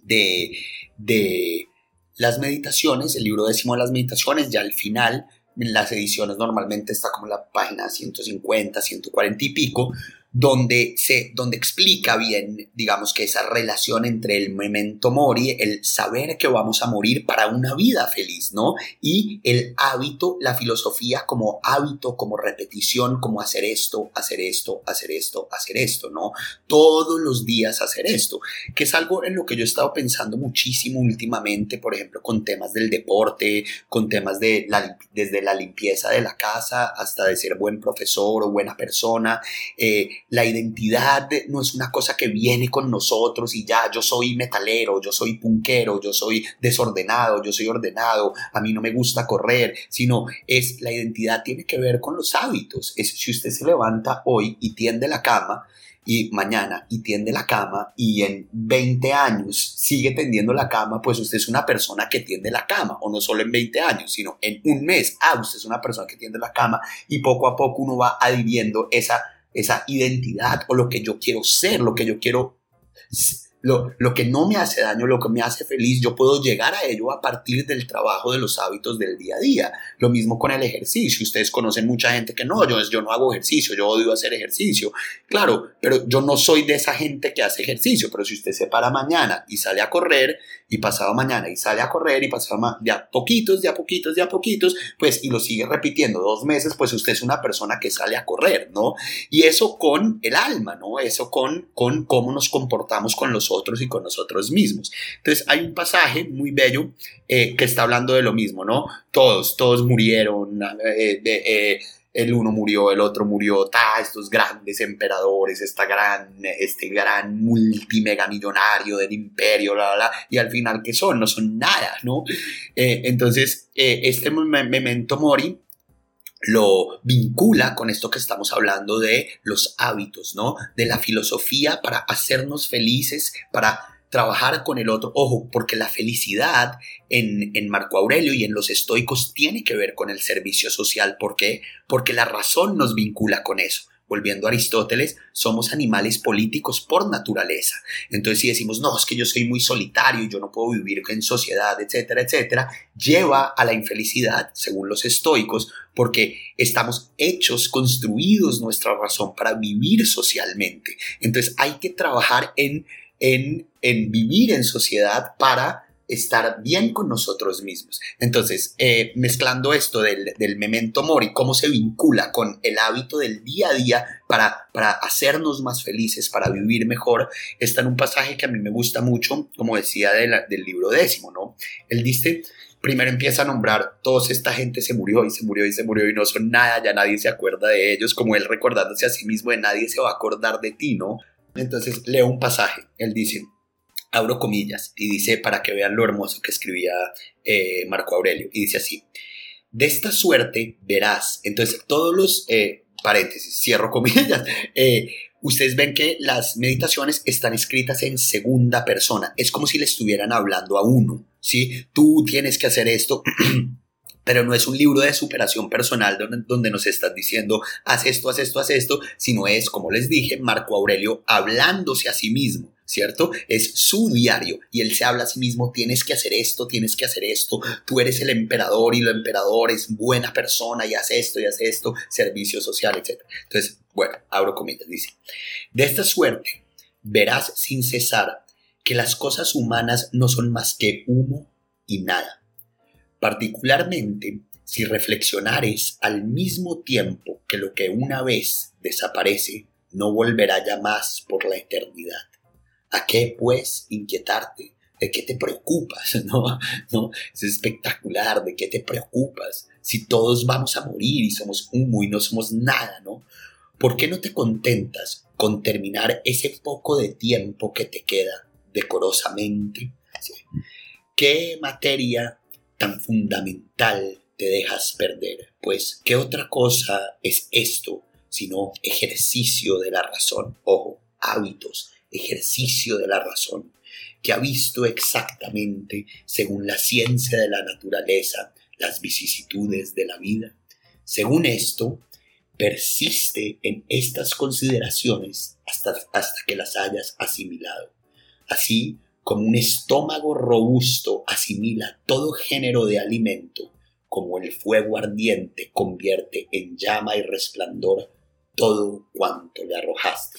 [SPEAKER 1] de, de las meditaciones, el libro décimo de las meditaciones, ya al final, en las ediciones normalmente está como la página 150, 140 y pico, donde, se, donde explica bien, digamos que esa relación entre el memento mori, el saber que vamos a morir para una vida feliz, ¿no? Y el hábito, la filosofía como hábito, como repetición, como hacer esto, hacer esto, hacer esto, hacer esto, ¿no? Todos los días hacer esto, que es algo en lo que yo he estado pensando muchísimo últimamente, por ejemplo, con temas del deporte, con temas de la, desde la limpieza de la casa hasta de ser buen profesor o buena persona. Eh, la identidad no es una cosa que viene con nosotros y ya yo soy metalero, yo soy punquero, yo soy desordenado, yo soy ordenado, a mí no me gusta correr, sino es la identidad tiene que ver con los hábitos. Es si usted se levanta hoy y tiende la cama, y mañana y tiende la cama y en 20 años sigue tendiendo la cama, pues usted es una persona que tiende la cama, o no solo en 20 años, sino en un mes, ah, usted es una persona que tiende la cama y poco a poco uno va adhiriendo esa esa identidad o lo que yo quiero ser, lo que yo quiero lo, que no me hace daño, lo que me hace feliz, yo puedo llegar a ello a partir del trabajo de los hábitos del día a día. Lo mismo con el ejercicio. Ustedes conocen mucha gente que no, yo, yo no hago ejercicio, yo odio hacer ejercicio. Claro, pero yo no soy de esa gente que hace ejercicio. Pero si usted se para mañana y sale a correr, y pasado mañana y sale a correr, y pasado de a poquitos, de a poquitos, de a poquitos, pues y lo sigue repitiendo dos meses, pues usted es una persona que sale a correr, ¿no? Y eso con el alma, ¿no? Eso con, con cómo nos comportamos con los otros y con nosotros mismos. Entonces hay un pasaje muy bello eh, que está hablando de lo mismo, ¿no? Todos, todos murieron, eh, eh, el uno murió, el otro murió, ta, estos grandes emperadores, esta gran, este gran multimega millonario del imperio, bla, bla, y al final, ¿qué son? No son nada, ¿no? entonces, este memento mori lo vincula con esto que estamos hablando de los hábitos, ¿no? De la filosofía para hacernos felices, para trabajar con el otro. Ojo, porque la felicidad en, en, Marco Aurelio y en los estoicos tiene que ver con el servicio social. ¿Por qué? Porque la razón nos vincula con eso volviendo a Aristóteles, somos animales políticos por naturaleza. Entonces, si decimos, no, es que yo soy muy solitario y yo no puedo vivir en sociedad, etcétera, etcétera, lleva a la infelicidad, según los estoicos, porque estamos hechos, construidos nuestra razón para vivir socialmente. Entonces, hay que trabajar en, en, vivir en sociedad para estar bien con nosotros mismos. Entonces, eh, mezclando esto del, memento mori, cómo se vincula con el hábito del día a día para, para hacernos más felices, para vivir mejor, está en un pasaje que a mí me gusta mucho, como decía del libro décimo, ¿no? Él dice, primero empieza a nombrar, toda esta gente se murió y se murió y se murió y no son nada, ya nadie se acuerda de ellos, como él recordándose a sí mismo de nadie se va a acordar de ti, ¿no? Entonces leo un pasaje, él dice, abro comillas, y dice para que vean lo hermoso que escribía eh, Marco Aurelio, y dice así, de esta suerte verás, entonces todos los eh, paréntesis, cierro comillas, eh, ustedes ven que las meditaciones están escritas en segunda persona, es como si le estuvieran hablando a uno, ¿sí? Tú tienes que hacer esto. pero no es un libro de superación personal donde, nos estás diciendo, haz esto, haz esto, haz esto, sino es, como les dije, Marco Aurelio hablándose a sí mismo. ¿cierto? Es su diario y él se habla a sí mismo, tienes que hacer esto, tienes que hacer esto, tú eres el emperador y el emperador es buena persona y hace esto y hace esto, servicio social, etc. Entonces, bueno, abro comillas, dice, de esta suerte verás sin cesar que las cosas humanas no son más que humo y nada. Particularmente si reflexionares al mismo tiempo que lo que una vez desaparece no volverá ya más por la eternidad. ¿A qué, pues, inquietarte? ¿De qué te preocupas? ¿No? ¿No? Es espectacular, ¿de qué te preocupas? Si todos vamos a morir y somos humo y no somos nada, ¿no? ¿Por qué no te contentas con terminar ese poco de tiempo que te queda decorosamente? ¿Qué materia tan fundamental te dejas perder? Pues, ¿qué otra cosa es esto sino ejercicio de la razón? Ojo, hábitos, ejercicio de la razón, que ha visto exactamente, según la ciencia de la naturaleza, las vicisitudes de la vida. Según esto, persiste en estas consideraciones hasta, hasta que las hayas asimilado. Así como un estómago robusto asimila todo género de alimento, como el fuego ardiente convierte en llama y resplandor todo cuanto le arrojaste.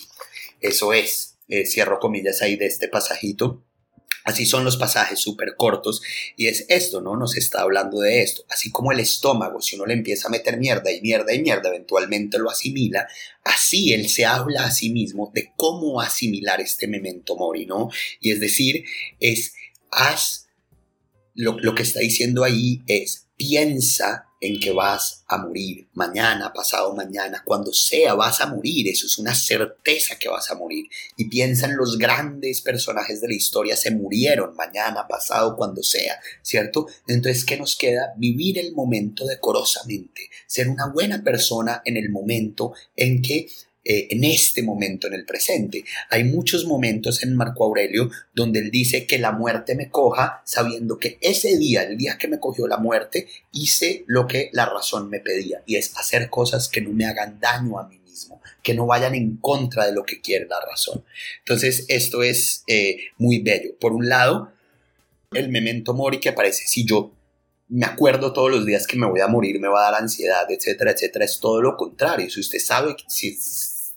[SPEAKER 1] Eso es, eh, cierro comillas ahí de este pasajito, Así son los pasajes súper cortos y es esto, ¿no? Nos está hablando de esto. Así como el estómago, si uno le empieza a meter mierda y mierda y mierda, eventualmente lo asimila, así él se habla a sí mismo de cómo asimilar este memento mori, ¿no? Y es decir, es, haz, lo, lo que está diciendo ahí es, piensa en que vas a morir mañana, pasado mañana, cuando sea vas a morir, eso es una certeza que vas a morir. Y piensa en los grandes personajes de la historia, se murieron mañana, pasado, cuando sea, ¿cierto? Entonces, ¿qué nos queda? Vivir el momento decorosamente, ser una buena persona en el momento en que eh, en este momento, en el presente. Hay muchos momentos en Marco Aurelio donde él dice que la muerte me coja sabiendo que ese día, el día que me cogió la muerte, hice lo que la razón me pedía y es hacer cosas que no me hagan daño a mí mismo, que no vayan en contra de lo que quiere la razón. Entonces, esto es eh, muy bello. Por un lado, el memento mori que aparece si yo me acuerdo todos los días que me voy a morir, me va a dar ansiedad, etcétera, etcétera, es todo lo contrario. Si usted sabe, si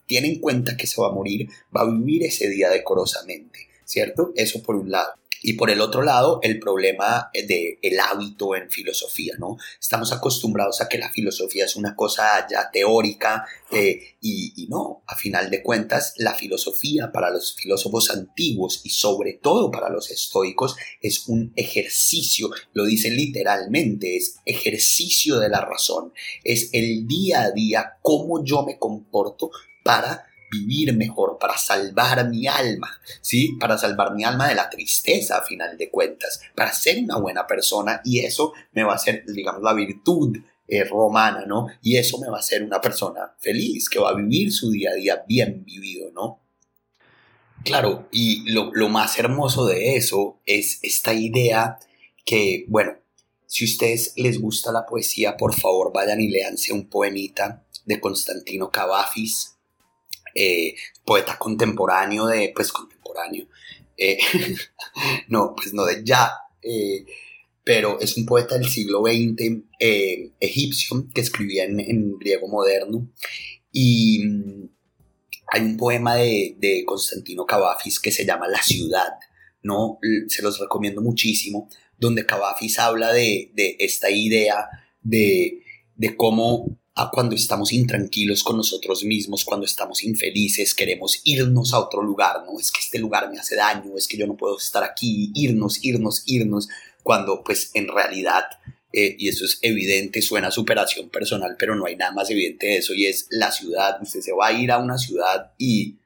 [SPEAKER 1] tiene en cuenta que se va a morir, va a vivir ese día decorosamente, ¿cierto? Eso por un lado. Y por el otro lado, el problema del el hábito en filosofía, ¿no? Estamos acostumbrados a que la filosofía es una cosa ya teórica eh, y, y, no, a final de cuentas, la filosofía para los filósofos antiguos y sobre todo para los estoicos es un ejercicio, lo dice literalmente, es ejercicio de la razón, es el día a día, cómo yo me comporto para vivir mejor, para salvar mi alma, ¿sí? Para salvar mi alma de la tristeza a final de cuentas, para ser una buena persona y eso me va a hacer, digamos, la virtud eh, romana, ¿no? Y eso me va a hacer una persona feliz, que va a vivir su día a día bien vivido, ¿no? Claro, y lo, lo más hermoso de eso es esta idea que, bueno, si ustedes les gusta la poesía, por favor vayan y leanse un poemita de Constantino Cavafis, eh, poeta contemporáneo de, pues contemporáneo, eh, no, pues no de ya, eh, pero es un poeta del siglo XX egipcio que escribía en, griego moderno y mm, hay un poema de, de Constantino Cavafis que se llama La ciudad, ¿no? Se los recomiendo muchísimo, donde Cavafis habla de, de esta idea de, de cómo a cuando estamos intranquilos con nosotros mismos, cuando estamos infelices, queremos irnos a otro lugar, no es que este lugar me hace daño, es que yo no puedo estar aquí, irnos, irnos, irnos, cuando pues en realidad, eh, y eso es evidente, suena superación personal, pero no hay nada más evidente de eso, y es la ciudad, usted se va a ir a una ciudad y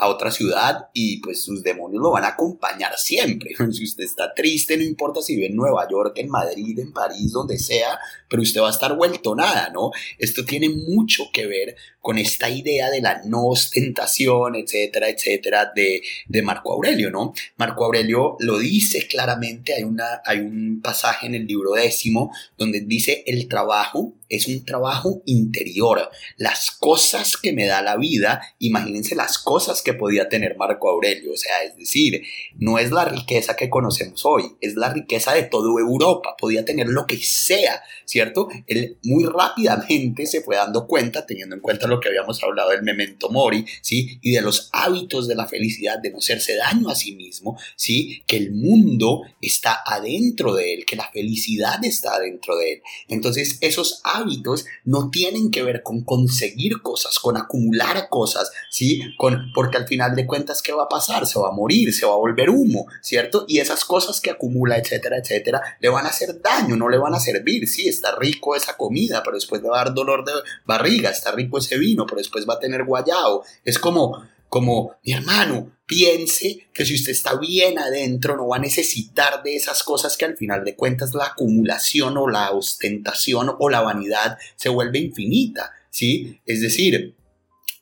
[SPEAKER 1] a otra ciudad y pues sus demonios lo van a acompañar siempre. Si usted está triste, no importa si vive en Nueva York, en Madrid, en París, donde sea, pero usted va a estar vuelto nada, ¿no? Esto tiene mucho que ver con esta idea de la no ostentación, etcétera, etcétera, de, de Marco Aurelio, ¿no? Marco Aurelio lo dice claramente, hay, una, hay un pasaje en el libro décimo donde dice el trabajo es un trabajo interior. Las cosas que me da la vida, imagínense las cosas que podía tener Marco Aurelio. O sea, es decir, no es la riqueza que conocemos hoy, es la riqueza de toda Europa. Podía tener lo que sea, ¿cierto? Él muy rápidamente se fue dando cuenta, teniendo en cuenta lo que habíamos hablado del memento mori, ¿sí? Y de los hábitos de la felicidad, de no hacerse daño a sí mismo, ¿sí? Que el mundo está adentro de él, que la felicidad está dentro de él. Entonces, esos hábitos hábitos no tienen que ver con conseguir cosas, con acumular cosas, ¿sí? Con, porque al final de cuentas, ¿qué va a pasar? Se va a morir, se va a volver humo, ¿cierto? Y esas cosas que acumula, etcétera, etcétera, le van a hacer daño, no le van a servir, sí, está rico esa comida, pero después le va a dar dolor de barriga, está rico ese vino, pero después va a tener guayao. Es como como mi hermano, piense que si usted está bien adentro no va a necesitar de esas cosas que al final de cuentas la acumulación o la ostentación o la vanidad se vuelve infinita, ¿sí? Es decir,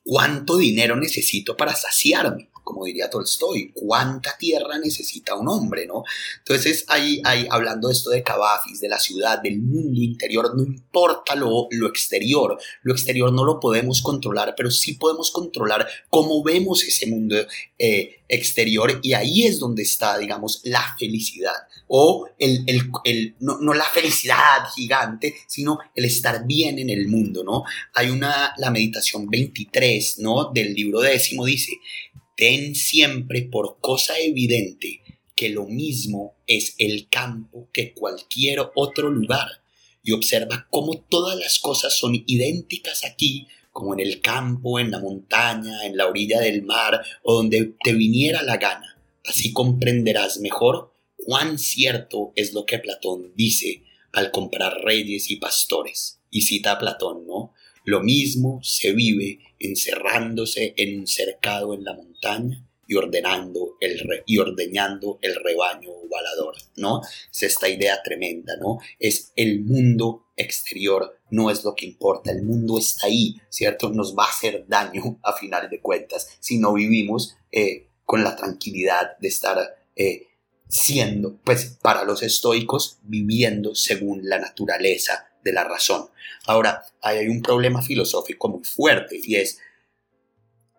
[SPEAKER 1] ¿cuánto dinero necesito para saciarme? Como diría Tolstoy, ¿cuánta tierra necesita un hombre, no? Entonces, ahí, ahí hablando esto de Cavafis, de la ciudad, del mundo interior, no importa lo, lo exterior, lo exterior no lo podemos controlar, pero sí podemos controlar cómo vemos ese mundo eh, exterior y ahí es donde está, digamos, la felicidad o el, el, no, no, la felicidad gigante, sino el estar bien en el mundo, ¿no? Hay una, la meditación 23, ¿no? Del libro décimo dice, ten siempre por cosa evidente que lo mismo es el campo que cualquier otro lugar y observa cómo todas las cosas son idénticas aquí como en el campo, en la montaña, en la orilla del mar o donde te viniera la gana. Así comprenderás mejor cuán cierto es lo que Platón dice al comprar reyes y pastores. Y cita a Platón, ¿no? Lo mismo se vive encerrándose en un cercado en la montaña y ordenando el y ordeñando el rebaño balador, ¿no? Es esta idea tremenda, ¿no? Es el mundo exterior no es lo que importa, el mundo está ahí, ¿cierto? Nos va a hacer daño a final de cuentas si no vivimos eh, con la tranquilidad de estar eh, siendo, pues para los estoicos, viviendo según la naturaleza de la razón. Ahora, hay un problema filosófico muy fuerte y es,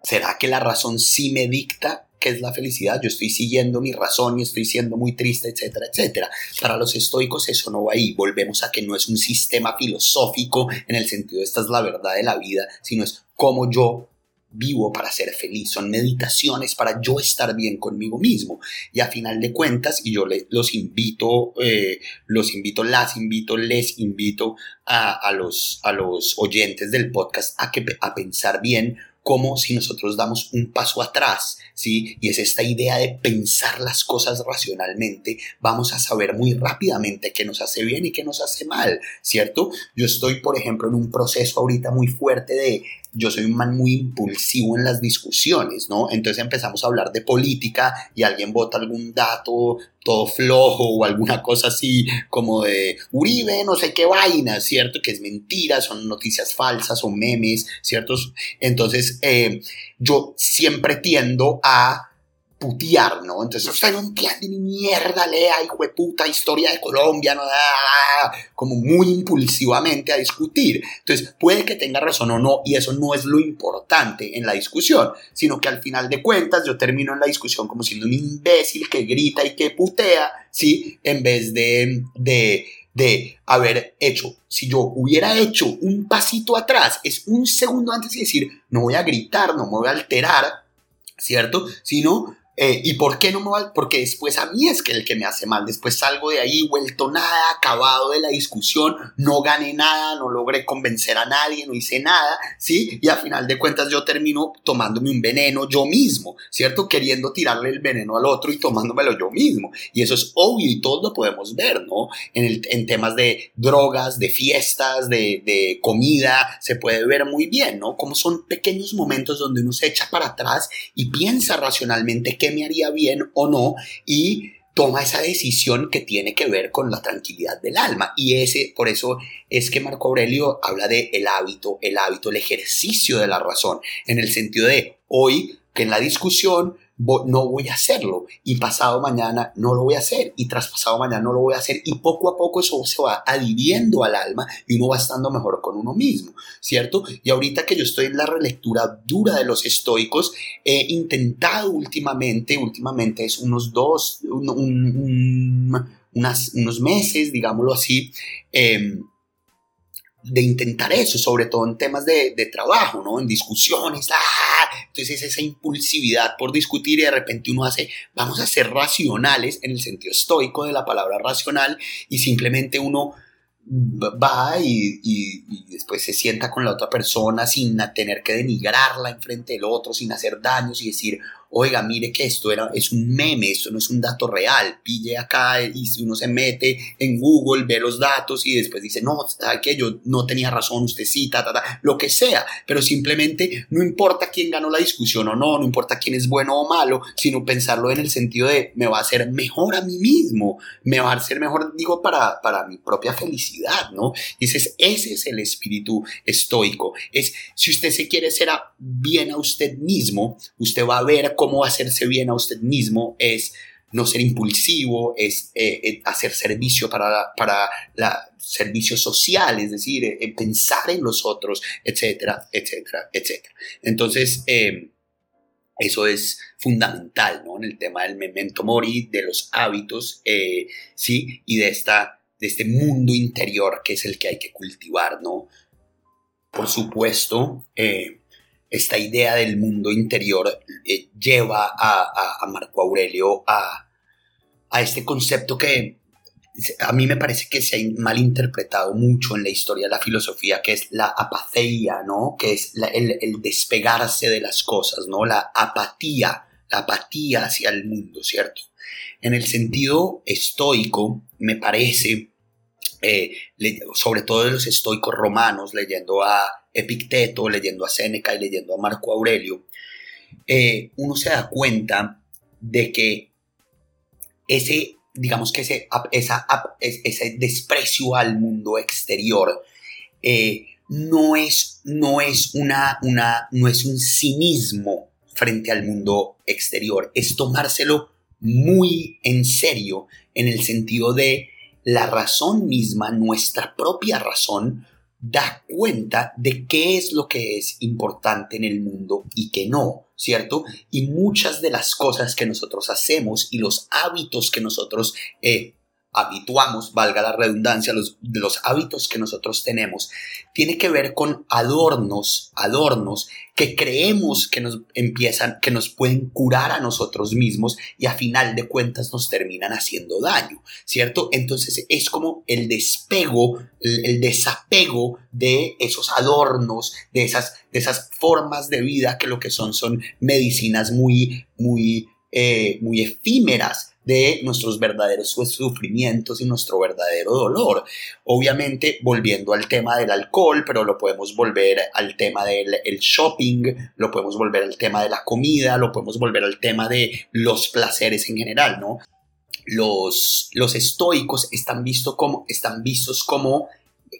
[SPEAKER 1] ¿será que la razón sí me dicta qué es la felicidad? Yo estoy siguiendo mi razón y estoy siendo muy triste, etcétera, etcétera. Para los estoicos eso no va ahí. Volvemos a que no es un sistema filosófico en el sentido de esta es la verdad de la vida, sino es cómo yo vivo para ser feliz, son meditaciones para yo estar bien conmigo mismo. Y a final de cuentas, y yo los invito, eh, los invito, las invito, les invito a, a, los, a los oyentes del podcast a, que, a pensar bien como si nosotros damos un paso atrás, ¿sí? Y es esta idea de pensar las cosas racionalmente, vamos a saber muy rápidamente qué nos hace bien y qué nos hace mal, ¿cierto? Yo estoy, por ejemplo, en un proceso ahorita muy fuerte de yo soy un man muy impulsivo en las discusiones, ¿no? Entonces empezamos a hablar de política y alguien vota algún dato todo flojo o alguna cosa así como de Uribe, no sé qué vaina, ¿cierto? Que es mentira, son noticias falsas o memes, ¿cierto? Entonces eh, yo siempre tiendo a putear, ¿no? Entonces, usted no entiende ni mierda, lea, hijo de puta, historia de Colombia, ¿no? Ah, como muy impulsivamente a discutir. Entonces, puede que tenga razón o no, y eso no es lo importante en la discusión, sino que al final de cuentas yo termino en la discusión como siendo un imbécil que grita y que putea, ¿sí? En vez de, de, de haber hecho, si yo hubiera hecho un pasito atrás, es un segundo antes de decir, no voy a gritar, no me voy a alterar, ¿cierto? Sino eh, ¿Y por qué no me va? Porque después a mí es que el que me hace mal. Después salgo de ahí vuelto nada, acabado de la discusión, no gané nada, no logré convencer a nadie, no hice nada, ¿sí? Y a final de cuentas yo termino tomándome un veneno yo mismo, ¿cierto? Queriendo tirarle el veneno al otro y tomándomelo yo mismo. Y eso es obvio y todos lo podemos ver, ¿no? En, el, en temas de drogas, de fiestas, de, de comida, se puede ver muy bien, ¿no? Como son pequeños momentos donde uno se echa para atrás y piensa racionalmente me haría bien o no y toma esa decisión que tiene que ver con la tranquilidad del alma. Y ese, por eso es que Marco Aurelio habla de el hábito, el hábito, el ejercicio de la razón, en el sentido de hoy que en la discusión no voy a hacerlo y pasado mañana no lo voy a hacer y tras pasado mañana no lo voy a hacer y poco a poco eso se va adhiriendo al alma y uno va estando mejor con uno mismo, ¿cierto? Y ahorita que yo estoy en la relectura dura de los estoicos, he intentado últimamente, últimamente es unos dos, unos meses, digámoslo así, eh, de intentar eso, sobre todo en temas de, trabajo, ¿no? En discusiones, ¡ah! Entonces esa impulsividad por discutir y de repente uno hace, vamos a ser racionales en el sentido estoico de la palabra racional y simplemente uno va y, y, después se sienta con la otra persona sin tener que denigrarla enfrente del otro, sin hacer daños y decir, oiga, mire que esto era, es un meme, esto no es un dato real, pille acá y uno se mete en Google, ve los datos y después dice, no, que yo no tenía razón, usted sí, ta, ta, ta, lo que sea, pero simplemente no importa quién ganó la discusión o no, no importa quién es bueno o malo, sino pensarlo en el sentido de me va a hacer mejor a mí mismo, me va a hacer mejor, digo, para, para mi propia felicidad, ¿no? Y ese es, ese es el espíritu estoico, es si usted se quiere ser bien a usted mismo, usted va a ver cómo hacerse bien a usted mismo es no ser impulsivo, es eh, eh, hacer servicio para, para la servicio social, es decir, eh, pensar en los otros, etcétera, etcétera, etcétera. Entonces, eso es fundamental, ¿no? En el tema del memento mori, de los hábitos, ¿sí? Y de, esta, de este mundo interior que es el que hay que cultivar, ¿no? Por supuesto, esta idea del mundo interior eh, lleva a, Marco Aurelio a, este concepto que a mí me parece que se ha malinterpretado mucho en la historia de la filosofía, que es la apatheia, ¿no? Que es el, el, despegarse de las cosas, ¿no? La apatía, la apatía hacia el mundo, ¿cierto? En el sentido estoico, me parece eh, sobre todo de los estoicos romanos, leyendo a Epicteto, leyendo a Séneca y leyendo a Marco Aurelio, eh, uno se da cuenta de que ese, digamos que ese, ese desprecio al mundo exterior eh, no, es, no, es una, una, no es un cinismo frente al mundo exterior, es tomárselo muy en serio en el sentido de la razón misma, nuestra propia razón, da cuenta de qué es lo que es importante en el mundo y qué no, ¿cierto? Y muchas de las cosas que nosotros hacemos y los hábitos que nosotros eh, habituamos, valga la redundancia, los, los hábitos que nosotros tenemos, tiene que ver con adornos, adornos que creemos que nos empiezan, que nos pueden curar a nosotros mismos y a final de cuentas nos terminan haciendo daño, ¿cierto? Entonces es como el despego, el, desapego de esos adornos, de esas, de esas formas de vida que lo que son son medicinas muy, muy, eh, muy efímeras, de nuestros verdaderos sufrimientos y nuestro verdadero dolor. Obviamente, volviendo al tema del alcohol, pero lo podemos volver al tema del shopping, lo podemos volver al tema de la comida, lo podemos volver al tema de los placeres en general, ¿no? Los, los estoicos están, visto como, están vistos como,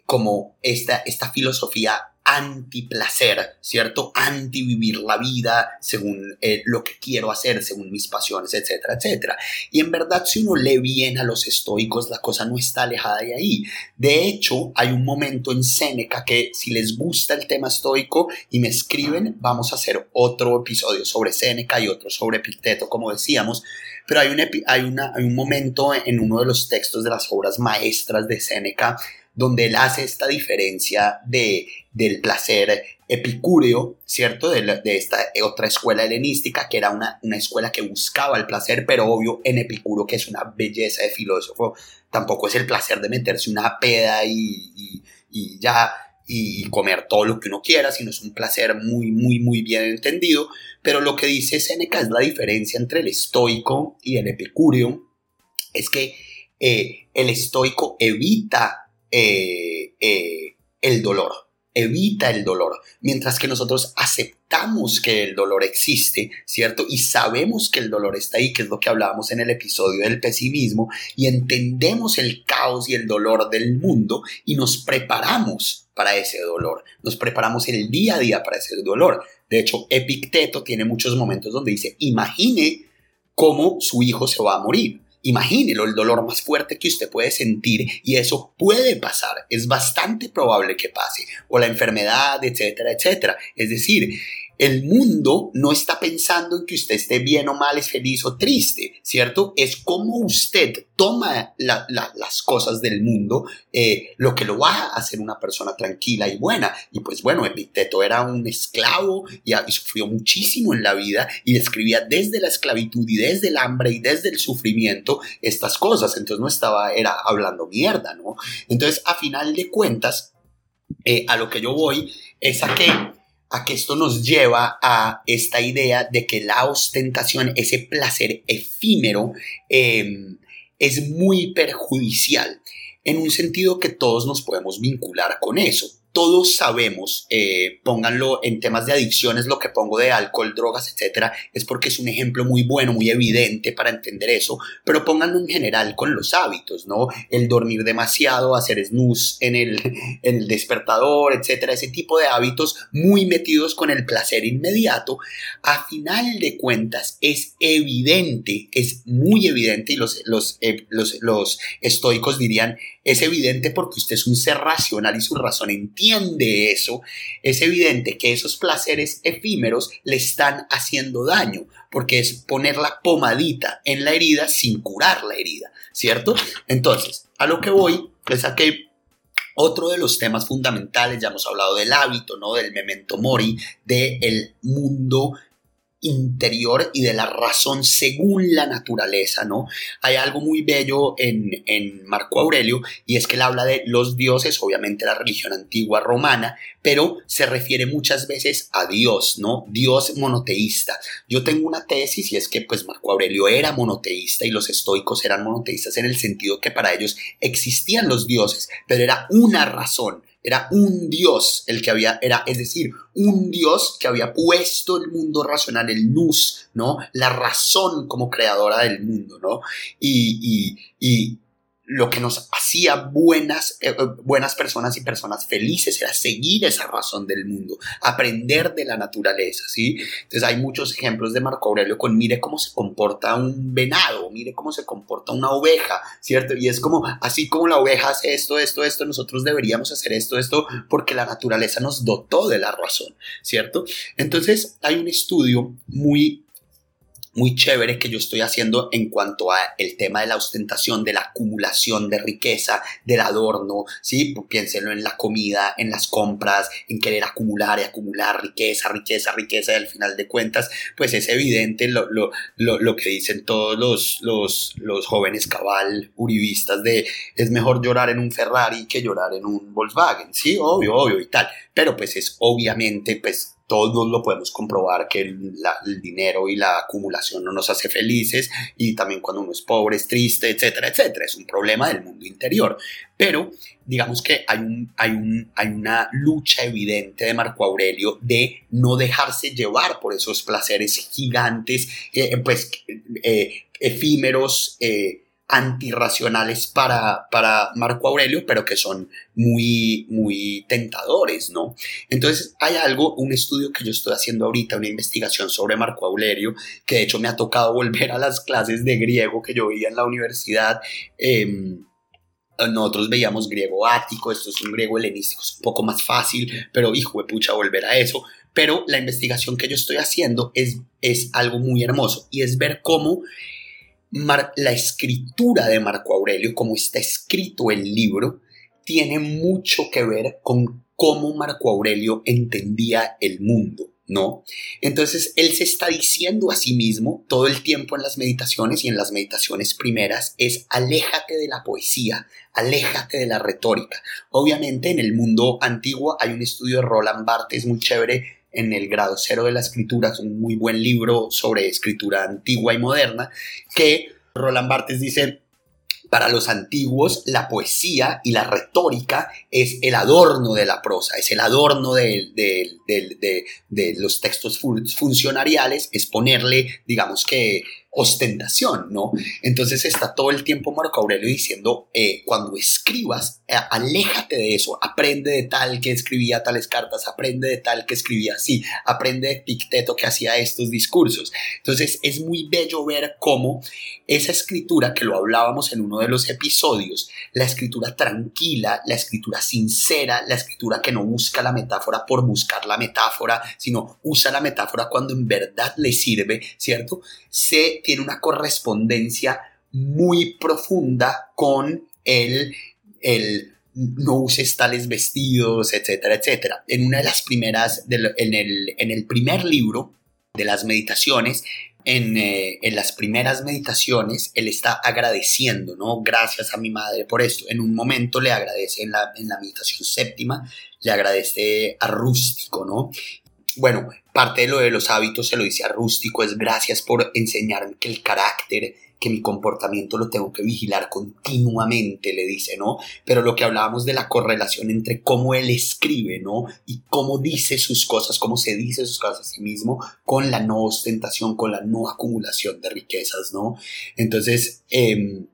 [SPEAKER 1] como esta, esta filosofía antiplacer, ¿cierto? Anti vivir la vida según eh, lo que quiero hacer, según mis pasiones, etcétera, etcétera. Y en verdad, si uno lee bien a los estoicos, la cosa no está alejada de ahí. De hecho, hay un momento en Séneca que si les gusta el tema estoico y me escriben, vamos a hacer otro episodio sobre Séneca y otro sobre Epicteto, como decíamos. Pero hay un, hay, una, hay un momento en uno de los textos de las obras maestras de Séneca donde él hace esta diferencia de, del placer epicúreo, ¿cierto? De, esta otra escuela helenística, que era una, una, escuela que buscaba el placer, pero obvio en Epicuro, que es una belleza de filósofo, tampoco es el placer de meterse una peda y, y, ya y comer todo lo que uno quiera, sino es un placer muy, muy, muy bien entendido. Pero lo que dice Seneca es la diferencia entre el estoico y el epicúreo, es que eh, el estoico evita eh, eh, el dolor. evita el dolor, mientras que nosotros aceptamos que el dolor existe, ¿cierto? Y sabemos que el dolor está ahí, que es lo que hablábamos en el episodio del pesimismo, y entendemos el caos y el dolor del mundo y nos preparamos para ese dolor, nos preparamos el día a día para ese dolor. De hecho, Epicteto tiene muchos momentos donde dice, imagine cómo su hijo se va a morir. Imagínelo, el dolor más fuerte que usted puede sentir y eso puede pasar, es bastante probable que pase, o la enfermedad, etcétera, etcétera. Es decir, el mundo no está pensando en que usted esté bien o mal, es feliz o triste, ¿cierto? Es como usted toma las cosas del mundo, eh, lo que lo va a hacer una persona tranquila y buena. Y pues bueno, Epicteto era un esclavo y, y sufrió muchísimo en la vida y escribía desde la esclavitud y desde el hambre y desde el sufrimiento estas cosas. Entonces no estaba, era hablando mierda, ¿no? Entonces, a final de cuentas, eh, a lo que yo voy es a que a que esto nos lleva a esta idea de que la ostentación, ese placer efímero, em, es muy perjudicial, en un sentido que todos nos podemos vincular con eso todos sabemos, eh, pónganlo en temas de adicciones, lo que pongo de alcohol, drogas, etcétera, es porque es un ejemplo muy bueno, muy evidente para entender eso, pero pónganlo en general con los hábitos, ¿no? El dormir demasiado, hacer snooze en el, despertador, etcétera, ese tipo de hábitos muy metidos con el placer inmediato, a final de cuentas es evidente, es muy evidente, y los, los, eh, los estoicos dirían, es evidente porque usted es un ser racional y su razón entiende eso. Es evidente que esos placeres efímeros le están haciendo daño porque es poner la pomadita en la herida sin curar la herida, ¿cierto? Entonces, a lo que voy es a que otro de los temas fundamentales, ya hemos hablado del hábito, ¿no? Del memento mori, del mundo interior y de la razón según la naturaleza, ¿no? Hay algo muy bello en, en, Marco Aurelio y es que él habla de los dioses, obviamente la religión antigua romana, pero se refiere muchas veces a Dios, ¿no? Dios monoteísta. Yo tengo una tesis y es que pues Marco Aurelio era monoteísta y los estoicos eran monoteístas en el sentido que para ellos existían los dioses, pero era una razón era un Dios el que había, era, es decir, un Dios que había puesto el mundo racional, el nous, ¿no? La razón como creadora del mundo, ¿no? Y, y, y lo que nos hacía buenas, eh, eh, buenas personas y personas felices era seguir esa razón del mundo, aprender de la naturaleza, ¿sí? Entonces hay muchos ejemplos de Marco Aurelio con mire cómo se comporta un venado, mire cómo se comporta una oveja, ¿cierto? Y es como, así como la oveja hace esto, esto, esto, nosotros deberíamos hacer esto, esto, porque la naturaleza nos dotó de la razón, ¿cierto? Entonces hay un estudio muy muy chévere que yo estoy haciendo en cuanto a el tema de la ostentación, de la acumulación de riqueza, del adorno, ¿sí? Pues piénsenlo en la comida, en las compras, en querer acumular y acumular riqueza, riqueza, riqueza y al final de cuentas, pues es evidente lo, lo, lo, lo que dicen todos los, los, los jóvenes cabal uribistas de es mejor llorar en un Ferrari que llorar en un Volkswagen, ¿sí? Obvio, obvio y tal, pero pues es obviamente, pues todos lo podemos comprobar que el, dinero y la acumulación no nos hace felices y también cuando uno es pobre, es triste, etcétera, etcétera. Es un problema del mundo interior. Pero digamos que hay, un, hay, un, hay una lucha evidente de Marco Aurelio de no dejarse llevar por esos placeres gigantes, eh, pues eh, efímeros, eh, antirracionales para, para Marco Aurelio, pero que son muy, muy tentadores, ¿no? Entonces hay algo, un estudio que yo estoy haciendo ahorita, una investigación sobre Marco Aurelio, que de hecho me ha tocado volver a las clases de griego que yo veía en la universidad. Em, nosotros veíamos griego ático, esto es un griego helenístico, es un poco más fácil, pero hijo de pucha, volver a eso. Pero la investigación que yo estoy haciendo es, es algo muy hermoso y es ver cómo la escritura de Marco Aurelio, como está escrito el libro, tiene mucho que ver con cómo Marco Aurelio entendía el mundo, ¿no? Entonces, él se está diciendo a sí mismo todo el tiempo en las meditaciones y en las meditaciones primeras es aléjate de la poesía, aléjate de la retórica. Obviamente, en el mundo antiguo hay un estudio de Roland Barthes muy chévere en el grado cero de la escritura, es un muy buen libro sobre escritura antigua y moderna, que Roland Barthes dice, Para los antiguos, la poesía y la retórica es el adorno de la prosa, es el adorno de, de los textos funcionariales, es ponerle, digamos que, ostentación, ¿no? Entonces está todo el tiempo Marco Aurelio diciendo, eh, cuando escribas, eh, aléjate de eso, aprende de tal que escribía tales cartas, aprende de tal que escribía así, aprende de Picteto que hacía estos discursos. Entonces es muy bello ver cómo esa escritura, que lo hablábamos en uno de los episodios, la escritura tranquila, la escritura sincera, la escritura que no busca la metáfora por buscar la metáfora, sino usa la metáfora cuando en verdad le sirve, ¿cierto? Se tiene una correspondencia muy profunda con el, el no uses tales vestidos, etcétera, etcétera. En una de las primeras, en, el, en el primer libro de las meditaciones, en, eh, en, las primeras meditaciones, él está agradeciendo, ¿no? Gracias a mi madre por esto. En un momento le agradece en la, en la meditación séptima, le agradece a Rústico, ¿no? Bueno, parte de lo de los hábitos se lo dice a Rústico, es gracias por enseñarme que el carácter, que mi comportamiento lo tengo que vigilar continuamente, le dice, ¿no? Pero lo que hablábamos de la correlación entre cómo él escribe, ¿no? Y cómo dice sus cosas, cómo se dice sus cosas a sí mismo, con la no ostentación, con la no acumulación de riquezas, ¿no? Entonces, eh,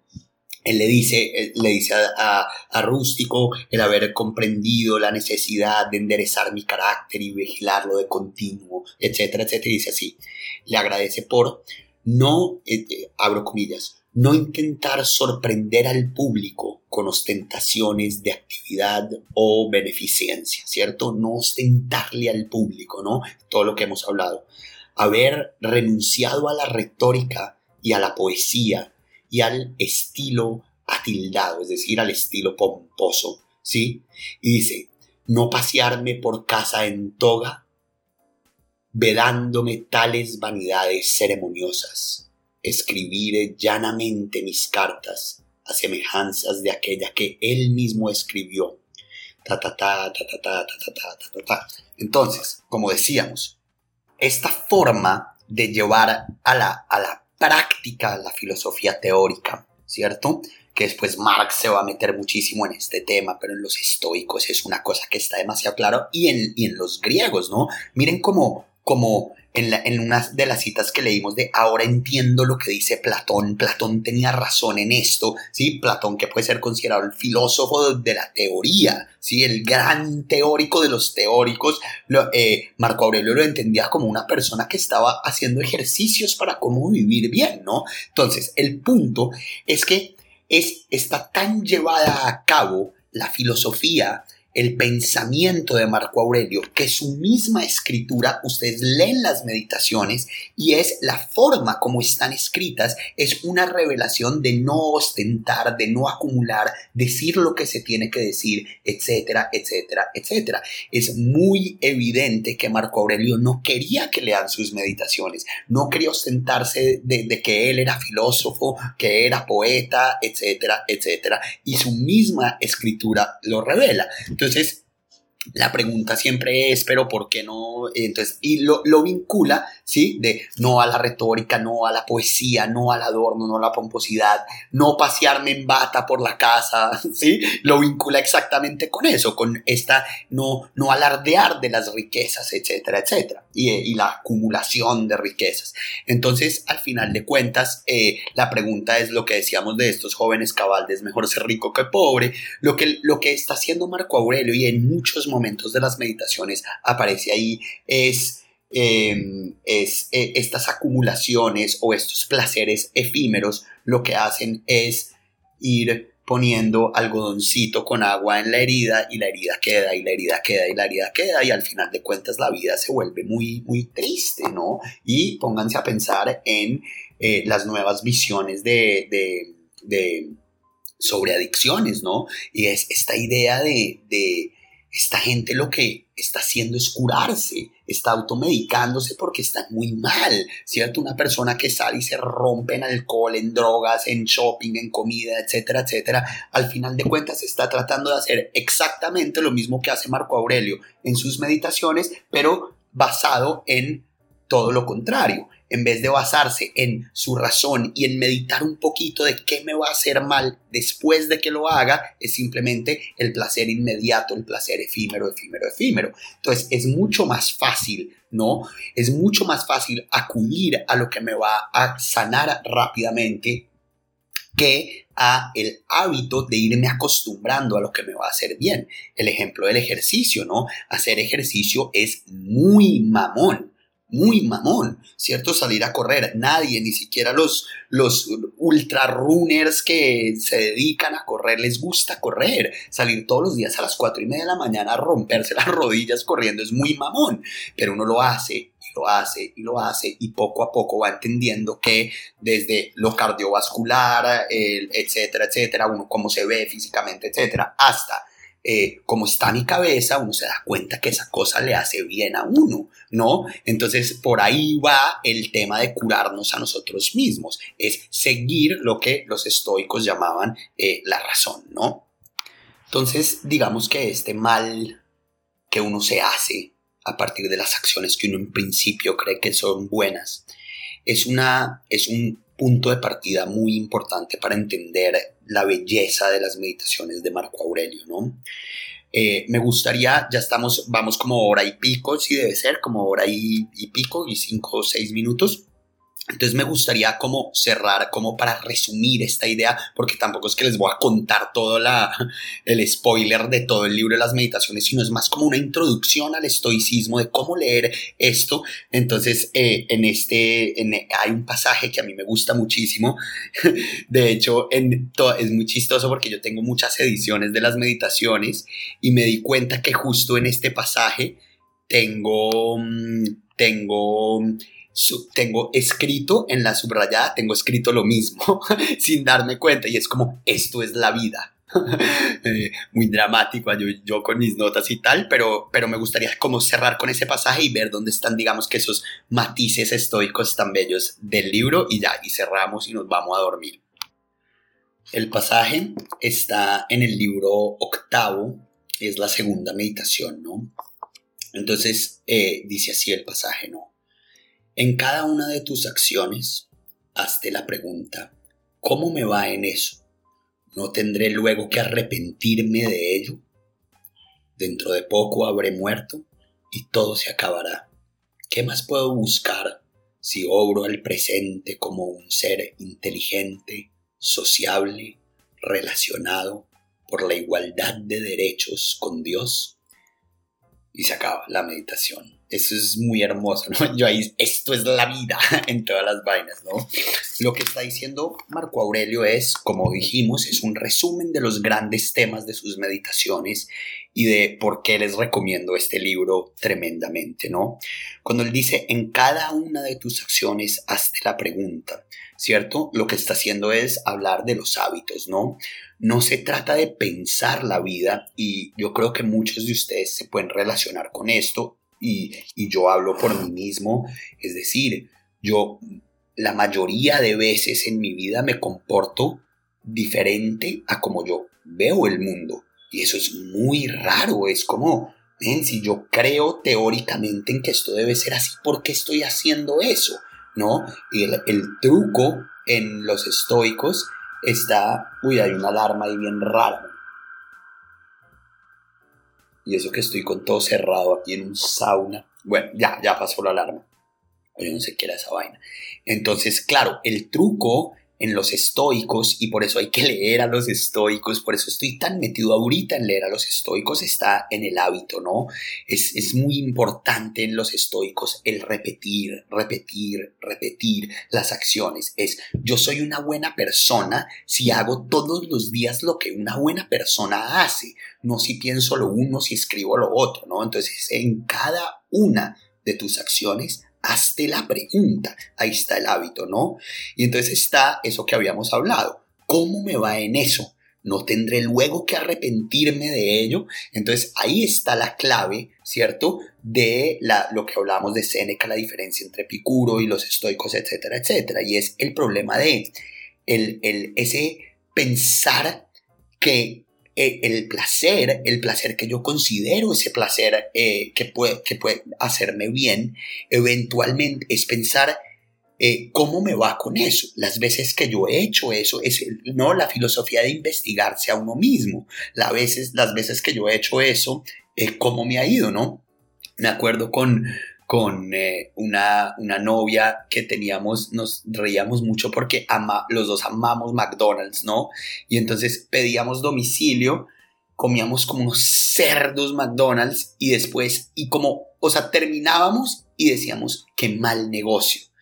[SPEAKER 1] él le dice, le dice a, a, Rústico el haber comprendido la necesidad de enderezar mi carácter y vigilarlo de continuo, etcétera, etcétera. Dice así, le agradece por no, eh, eh, abro comillas, no intentar sorprender al público con ostentaciones de actividad o beneficencia, ¿cierto? No ostentarle al público, ¿no? Todo lo que hemos hablado. Haber renunciado a la retórica y a la poesía y al estilo atildado, es decir, al estilo pomposo, ¿sí? Y dice, no pasearme por casa en toga, vedándome tales vanidades ceremoniosas, escribir llanamente mis cartas a semejanzas de aquella que él mismo escribió. Ta, ta, ta, ta, ta, ta, ta, ta, ta, ta. Entonces, como decíamos, esta forma de llevar a a la práctica la filosofía teórica, ¿cierto? Que después Marx se va a meter muchísimo en este tema, pero en los estoicos es una cosa que está demasiado claro y en, y en los griegos, ¿no? Miren cómo, cómo en, una de las citas que leímos de ahora entiendo lo que dice Platón, Platón tenía razón en esto, ¿sí? Platón que puede ser considerado el filósofo de la teoría, ¿sí? El gran teórico de los teóricos, eh, Marco Aurelio lo entendía como una persona que estaba haciendo ejercicios para cómo vivir bien, ¿no? Entonces, el punto es que es, está tan llevada a cabo la filosofía el pensamiento de Marco Aurelio, que su misma escritura, ustedes leen las meditaciones y es la forma como están escritas, es una revelación de no ostentar, de no acumular, decir lo que se tiene que decir, etcétera, etcétera, etcétera. Es muy evidente que Marco Aurelio no quería que lean sus meditaciones, no quería ostentarse de, que él era filósofo, que era poeta, etcétera, etcétera, y su misma escritura lo revela. Entonces, la pregunta siempre es, pero ¿por qué no? Entonces, y lo, lo, vincula, ¿sí? De no a la retórica, no a la poesía, no al adorno, no a la pomposidad, no pasearme en bata por la casa, ¿sí? Lo vincula exactamente con eso, con esta, no, no alardear de las riquezas, etcétera, etcétera, y, la acumulación de riquezas. Entonces, al final de cuentas, eh, la pregunta es lo que decíamos de estos jóvenes cabaldes, mejor ser rico que pobre, lo que, lo que está haciendo Marco Aurelio y en muchos momentos de las meditaciones aparece ahí es, em, es eh, estas acumulaciones o estos placeres efímeros lo que hacen es ir poniendo algodoncito con agua en la herida y la herida queda y la herida queda y la herida queda y al final de cuentas la vida se vuelve muy muy triste, ¿no? Y pónganse a pensar en eh, las nuevas visiones de, de, sobre adicciones, ¿no? Y es esta idea de, de esta gente lo que está haciendo es curarse, está automedicándose porque está muy mal, ¿cierto? Una persona que sale y se rompe en alcohol, en drogas, en shopping, en comida, etcétera, etcétera, al final de cuentas está tratando de hacer exactamente lo mismo que hace Marco Aurelio en sus meditaciones, pero basado en todo lo contrario, en vez de basarse en su razón y en meditar un poquito de qué me va a hacer mal después de que lo haga, es simplemente el placer inmediato, el placer efímero, efímero, efímero. Entonces es mucho más fácil, ¿no? Es mucho más fácil acudir a lo que me va a sanar rápidamente que a el hábito de irme acostumbrando a lo que me va a hacer bien. El ejemplo del ejercicio, ¿no? Hacer ejercicio es muy mamón muy mamón, ¿cierto? Salir a correr. Nadie, ni siquiera los, los ultra runners que se dedican a correr, les gusta correr. Salir todos los días a las cuatro y media de la mañana a romperse las rodillas corriendo es muy mamón, pero uno lo hace y lo hace y lo hace y poco a poco va entendiendo que desde lo cardiovascular, etcétera, etcétera, uno cómo se ve físicamente, etcétera, hasta eh, como está mi cabeza, uno se da cuenta que esa cosa le hace bien a uno, ¿no? Entonces, por ahí va el tema de curarnos a nosotros mismos, es seguir lo que los estoicos llamaban eh, la razón, ¿no? Entonces, digamos que este mal que uno se hace a partir de las acciones que uno en principio cree que son buenas, es, una, es un punto de partida muy importante para entender la belleza de las meditaciones de Marco Aurelio, ¿no? Eh, me gustaría, ya estamos, vamos como hora y pico, si debe ser, como hora y, y pico y cinco o seis minutos. Entonces me gustaría como cerrar, como para resumir esta idea, porque tampoco es que les voy a contar todo la, el spoiler de todo el libro de las meditaciones, sino es más como una introducción al estoicismo de cómo leer esto. Entonces, eh, en este, hay un pasaje que a mí me gusta muchísimo. De hecho, es muy chistoso porque yo tengo muchas ediciones de las meditaciones y me di cuenta que justo en este pasaje tengo, mm, tengo tengo escrito en la subrayada, tengo escrito lo mismo sin darme cuenta y es como, esto es la vida. Eh, muy dramático yo, yo, con mis notas y tal, pero, pero me gustaría como cerrar con ese pasaje y ver dónde están, digamos que esos matices estoicos tan bellos del libro y ya, y cerramos y nos vamos a dormir. El pasaje está en el libro octavo, es la segunda meditación, ¿no? Entonces eh, dice así el pasaje, ¿no? En cada una de tus acciones, hazte la pregunta, ¿cómo me va en eso? ¿No tendré luego que arrepentirme de ello? Dentro de poco habré muerto y todo se acabará. ¿Qué más puedo buscar si obro al presente como un ser inteligente, sociable, relacionado por la igualdad de derechos con Dios? Y se acaba la meditación. Eso es muy hermoso, ¿no? Yo ahí, esto es la vida en todas las vainas, ¿no? Lo que está diciendo Marco Aurelio es, como dijimos, es un resumen de los grandes temas de sus meditaciones y de por qué les recomiendo este libro tremendamente, ¿no? Cuando él dice, en cada una de tus acciones, hazte la pregunta, ¿cierto? Lo que está haciendo es hablar de los hábitos, ¿no? No se trata de pensar la vida y yo creo que muchos de ustedes se pueden relacionar con esto y, yo hablo por mí mismo, es decir, yo la mayoría de veces en mi vida me comporto diferente a como yo veo el mundo. Y eso es muy raro, es como, ven, si yo creo teóricamente en que esto debe ser así, ¿por qué estoy haciendo eso? ¿No? Y el, el truco en los estoicos está, uy, hay una alarma ahí bien rara, y eso que estoy con todo cerrado aquí en un sauna. Bueno, ya, ya pasó la alarma. Yo no sé qué era esa vaina. Entonces, claro, el truco en los estoicos y por eso hay que leer a los estoicos, por eso estoy tan metido ahorita en leer a los estoicos, está en el hábito, ¿no? Es, es muy importante en los estoicos el repetir, repetir, repetir las acciones. Es yo soy una buena persona si hago todos los días lo que una buena persona hace, no si pienso lo uno, si escribo lo otro, ¿no? Entonces en cada una de tus acciones hazte la pregunta. Ahí está el hábito, ¿no? Y entonces está eso que habíamos hablado. ¿Cómo me va en eso? No tendré luego que arrepentirme de ello. Entonces ahí está la clave, ¿cierto? De la, lo que hablábamos de Séneca, la diferencia entre Epicuro y los estoicos, etcétera, etcétera. Y es el problema de el, el, ese pensar que eh, el placer, el placer que yo considero ese placer eh, que, puede, que puede hacerme bien, eventualmente es pensar eh, ¿cómo me va con eso? Las veces que yo he hecho eso, es, no, la filosofía de investigarse a uno mismo. Las veces, las veces que yo he hecho eso, eh, ¿cómo me ha ido, no? Me acuerdo con, con eh, una, una, novia que teníamos, nos reíamos mucho porque los dos amamos McDonald's, ¿no? Y entonces pedíamos domicilio, comíamos como unos cerdos McDonald's y después, y como, o sea, terminábamos y decíamos, qué mal negocio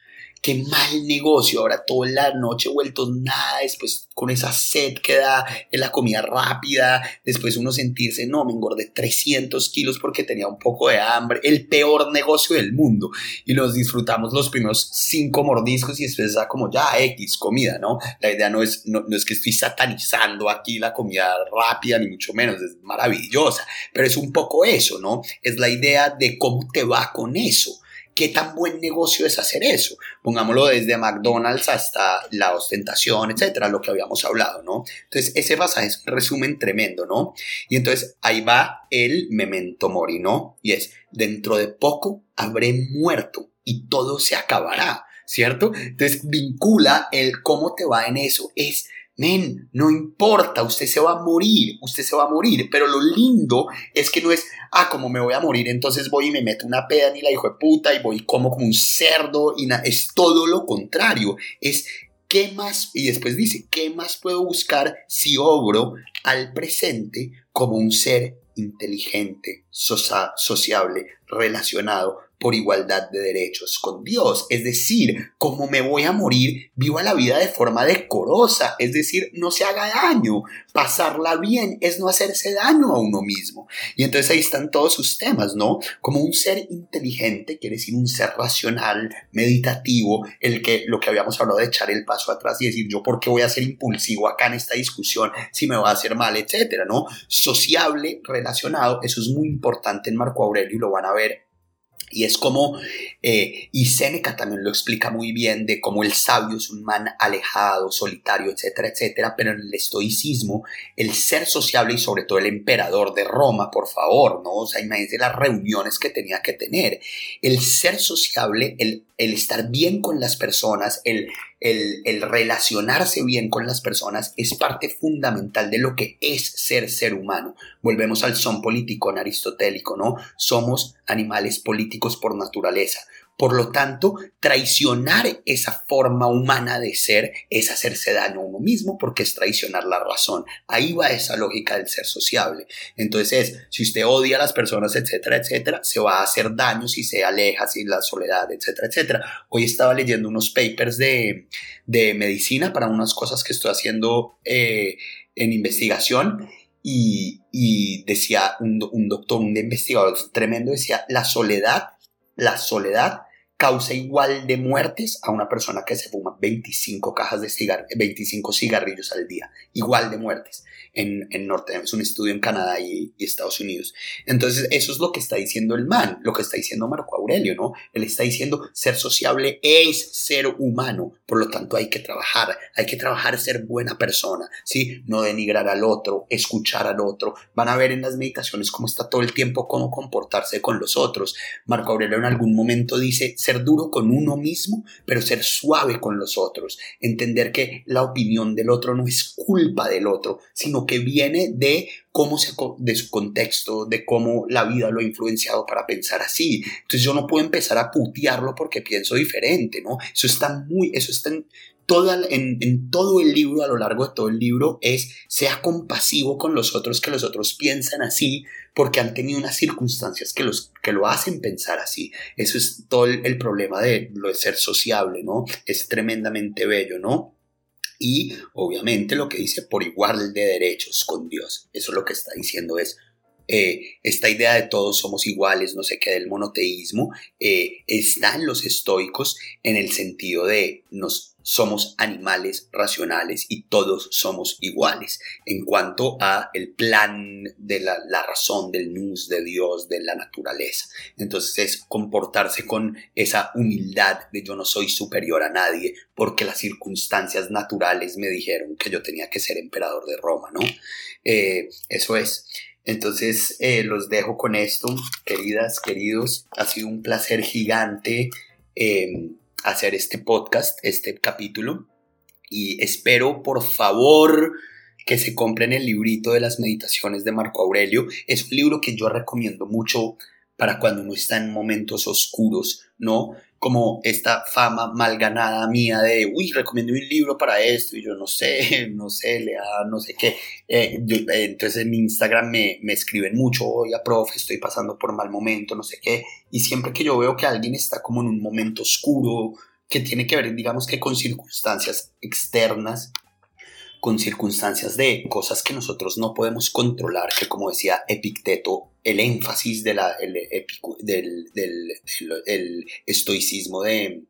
[SPEAKER 1] qué mal negocio, ahora toda la noche vueltos nada, después con esa sed que da en la comida rápida, después uno sentirse, no, me engordé 300 kilos porque tenía un poco de hambre, el peor negocio del mundo, y nos disfrutamos los primeros cinco mordiscos y después da como ya X comida, ¿no? La idea no es, no, no es que estoy satanizando aquí la comida rápida, ni mucho menos, es maravillosa, pero es un poco eso, ¿no? Es la idea de cómo te va con eso ¿Qué tan buen negocio es hacer eso? Pongámoslo desde McDonald's hasta la ostentación, etcétera, lo que habíamos hablado, ¿no? Entonces, ese pasaje es un resumen tremendo, ¿no? Y entonces ahí va el memento mori, ¿no? Y es, dentro de poco habré muerto y todo se acabará, ¿cierto? Entonces, vincula el cómo te va en eso. Es Men, no importa, usted se va a morir, usted se va a morir, pero lo lindo es que no es, ah, como me voy a morir, entonces voy y me meto una peda ni la hijo de puta y voy como como un cerdo y es todo lo contrario, es ¿qué más? Y después dice, ¿qué más puedo buscar si obro al presente como un ser inteligente, sociable, relacionado, por igualdad de derechos con Dios. Es decir, como me voy a morir, viva la vida de forma decorosa, es decir, no se haga daño. Pasarla bien es no hacerse daño a uno mismo. Y entonces ahí están todos sus temas, ¿no? Como un ser inteligente, quiere decir un ser racional, meditativo, el que lo que habíamos hablado de echar el paso atrás y decir, yo por qué voy a ser impulsivo acá en esta discusión si me va a hacer mal, etcétera, ¿no? Sociable, relacionado, eso es muy importante en Marco Aurelio y lo van a ver y es como, eh, y Séneca también lo explica muy bien, de cómo el sabio es un man alejado, solitario, etcétera, etcétera, pero en el estoicismo, el ser sociable y sobre todo el emperador de Roma, por favor, ¿no? O sea, imagínense las reuniones que tenía que tener. El ser sociable, el, el estar bien con las personas, el, el, relacionarse bien con las personas es parte fundamental de lo que es ser ser humano. Volvemos al son político aristotélico, ¿no? Somos animales políticos por naturaleza. Por lo tanto, traicionar esa forma humana de ser es hacerse daño a uno mismo porque es traicionar la razón. Ahí va esa lógica del ser sociable. Entonces, si usted odia a las personas, etcétera, etcétera, se va a hacer daño si se aleja, si la soledad, etcétera, etcétera. Hoy estaba leyendo unos papers de, medicina para unas cosas que estoy haciendo eh, en investigación y, decía un, un, doctor, un investigador tremendo, decía, la soledad, la soledad causa igual de muertes a una persona que se fuma 25 cajas de cigarrillos, 25 cigarrillos al día, igual de muertes en, en Norte, es un estudio en Canadá y, Estados Unidos. Entonces, eso es lo que está diciendo el man, lo que está diciendo Marco Aurelio, ¿no? Él está diciendo ser sociable es ser humano, por lo tanto hay que trabajar, hay que trabajar ser buena persona, ¿sí? No denigrar al otro, escuchar al otro. Van a ver en las meditaciones cómo está todo el tiempo cómo comportarse con los otros. Marco Aurelio en algún momento dice ser duro con uno mismo, pero ser suave con los otros, entender que la opinión del otro no es culpa del otro, sino que viene de cómo se, de su contexto, de cómo la vida lo ha influenciado para pensar así. Entonces yo no puedo empezar a putearlo porque pienso diferente, ¿no? Eso está muy, eso está toda, en, todo el libro, a lo largo de todo el libro, es sea compasivo con los otros, que los otros piensan así, porque han tenido unas circunstancias que, los, que lo hacen pensar así. Eso es todo el, el problema de lo de ser sociable, ¿no? Es tremendamente bello, ¿no? y obviamente lo que dice por igual de derechos con Dios. Eso lo que está diciendo es eh, esta idea de todos somos iguales, no sé qué, del monoteísmo, eh, está los estoicos en el sentido de nos somos animales racionales y todos somos iguales en cuanto a el plan de la, razón del nous de Dios, de la naturaleza. Entonces es comportarse con esa humildad de yo no soy superior a nadie porque las circunstancias naturales me dijeron que yo tenía que ser emperador de Roma, ¿no? Eh, eso es. Entonces eh, los dejo con esto, queridas, queridos. Ha sido un placer gigante. Eh, hacer este podcast, este capítulo. Y espero, por favor, que se compren el librito de las meditaciones de Marco Aurelio. Es un libro que yo recomiendo mucho para cuando uno está en momentos oscuros, ¿no? Como esta fama mal ganada mía de, uy, recomiendo un libro para esto, y yo no sé, no sé, lea, no sé qué. Eh, eh, entonces en Instagram me, me escriben mucho, oiga, profe, estoy pasando por mal momento, no sé qué. Y siempre que yo veo que alguien está como en un momento oscuro, que tiene que ver, digamos que con circunstancias externas, con circunstancias de cosas que nosotros no podemos controlar, que como decía Epicteto, el énfasis de la, el, del, del, estoicismo de,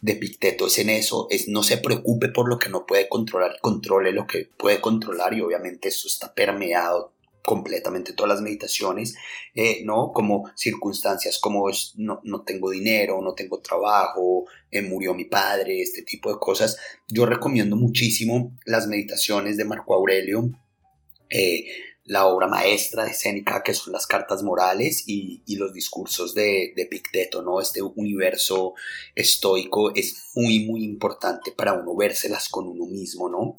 [SPEAKER 1] de Epicteto es en eso, es no se preocupe por lo que no puede controlar, controle lo que puede controlar y obviamente eso está permeado completamente todas las meditaciones, eh, ¿no? Como circunstancias como es, no, no, tengo dinero, no tengo trabajo, eh, murió mi padre, este tipo de cosas. Yo recomiendo muchísimo las meditaciones de Marco Aurelio, eh, la obra maestra de Séneca, que son las cartas morales y, los discursos de, de, Picteto, ¿no? Este universo estoico es muy, muy importante para uno vérselas con uno mismo, ¿no?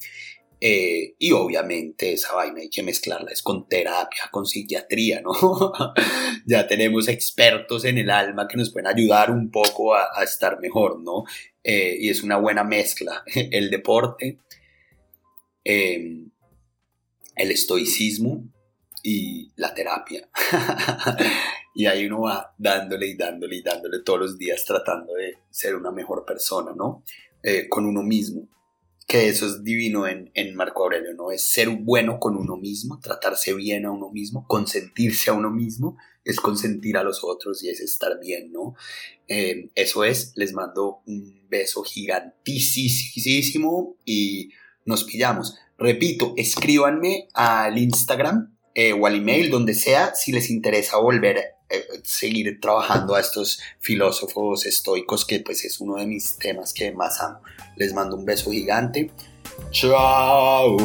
[SPEAKER 1] Eh, y obviamente esa vaina hay que mezclarla es con terapia, con psiquiatría, ¿no? ya tenemos expertos en el alma que nos pueden ayudar un poco a, estar mejor, ¿no? Eh, y es una buena mezcla. El deporte, em, el estoicismo y la terapia. y ahí uno va dándole y dándole y dándole todos los días tratando de ser una mejor persona, ¿no? Eh, con uno mismo que eso es divino en, Marco Aurelio, ¿no? Es ser bueno con uno mismo, tratarse bien a uno mismo, consentirse a uno mismo, es consentir a los otros y es estar bien, ¿no? Eh, eso es, les mando un beso gigantísimo y nos pillamos. Repito, escríbanme al Instagram eh, o al email, donde sea, si les interesa volver seguir trabajando a estos filósofos estoicos, que pues es uno de mis temas que más amo. Les mando un beso gigante. Chao.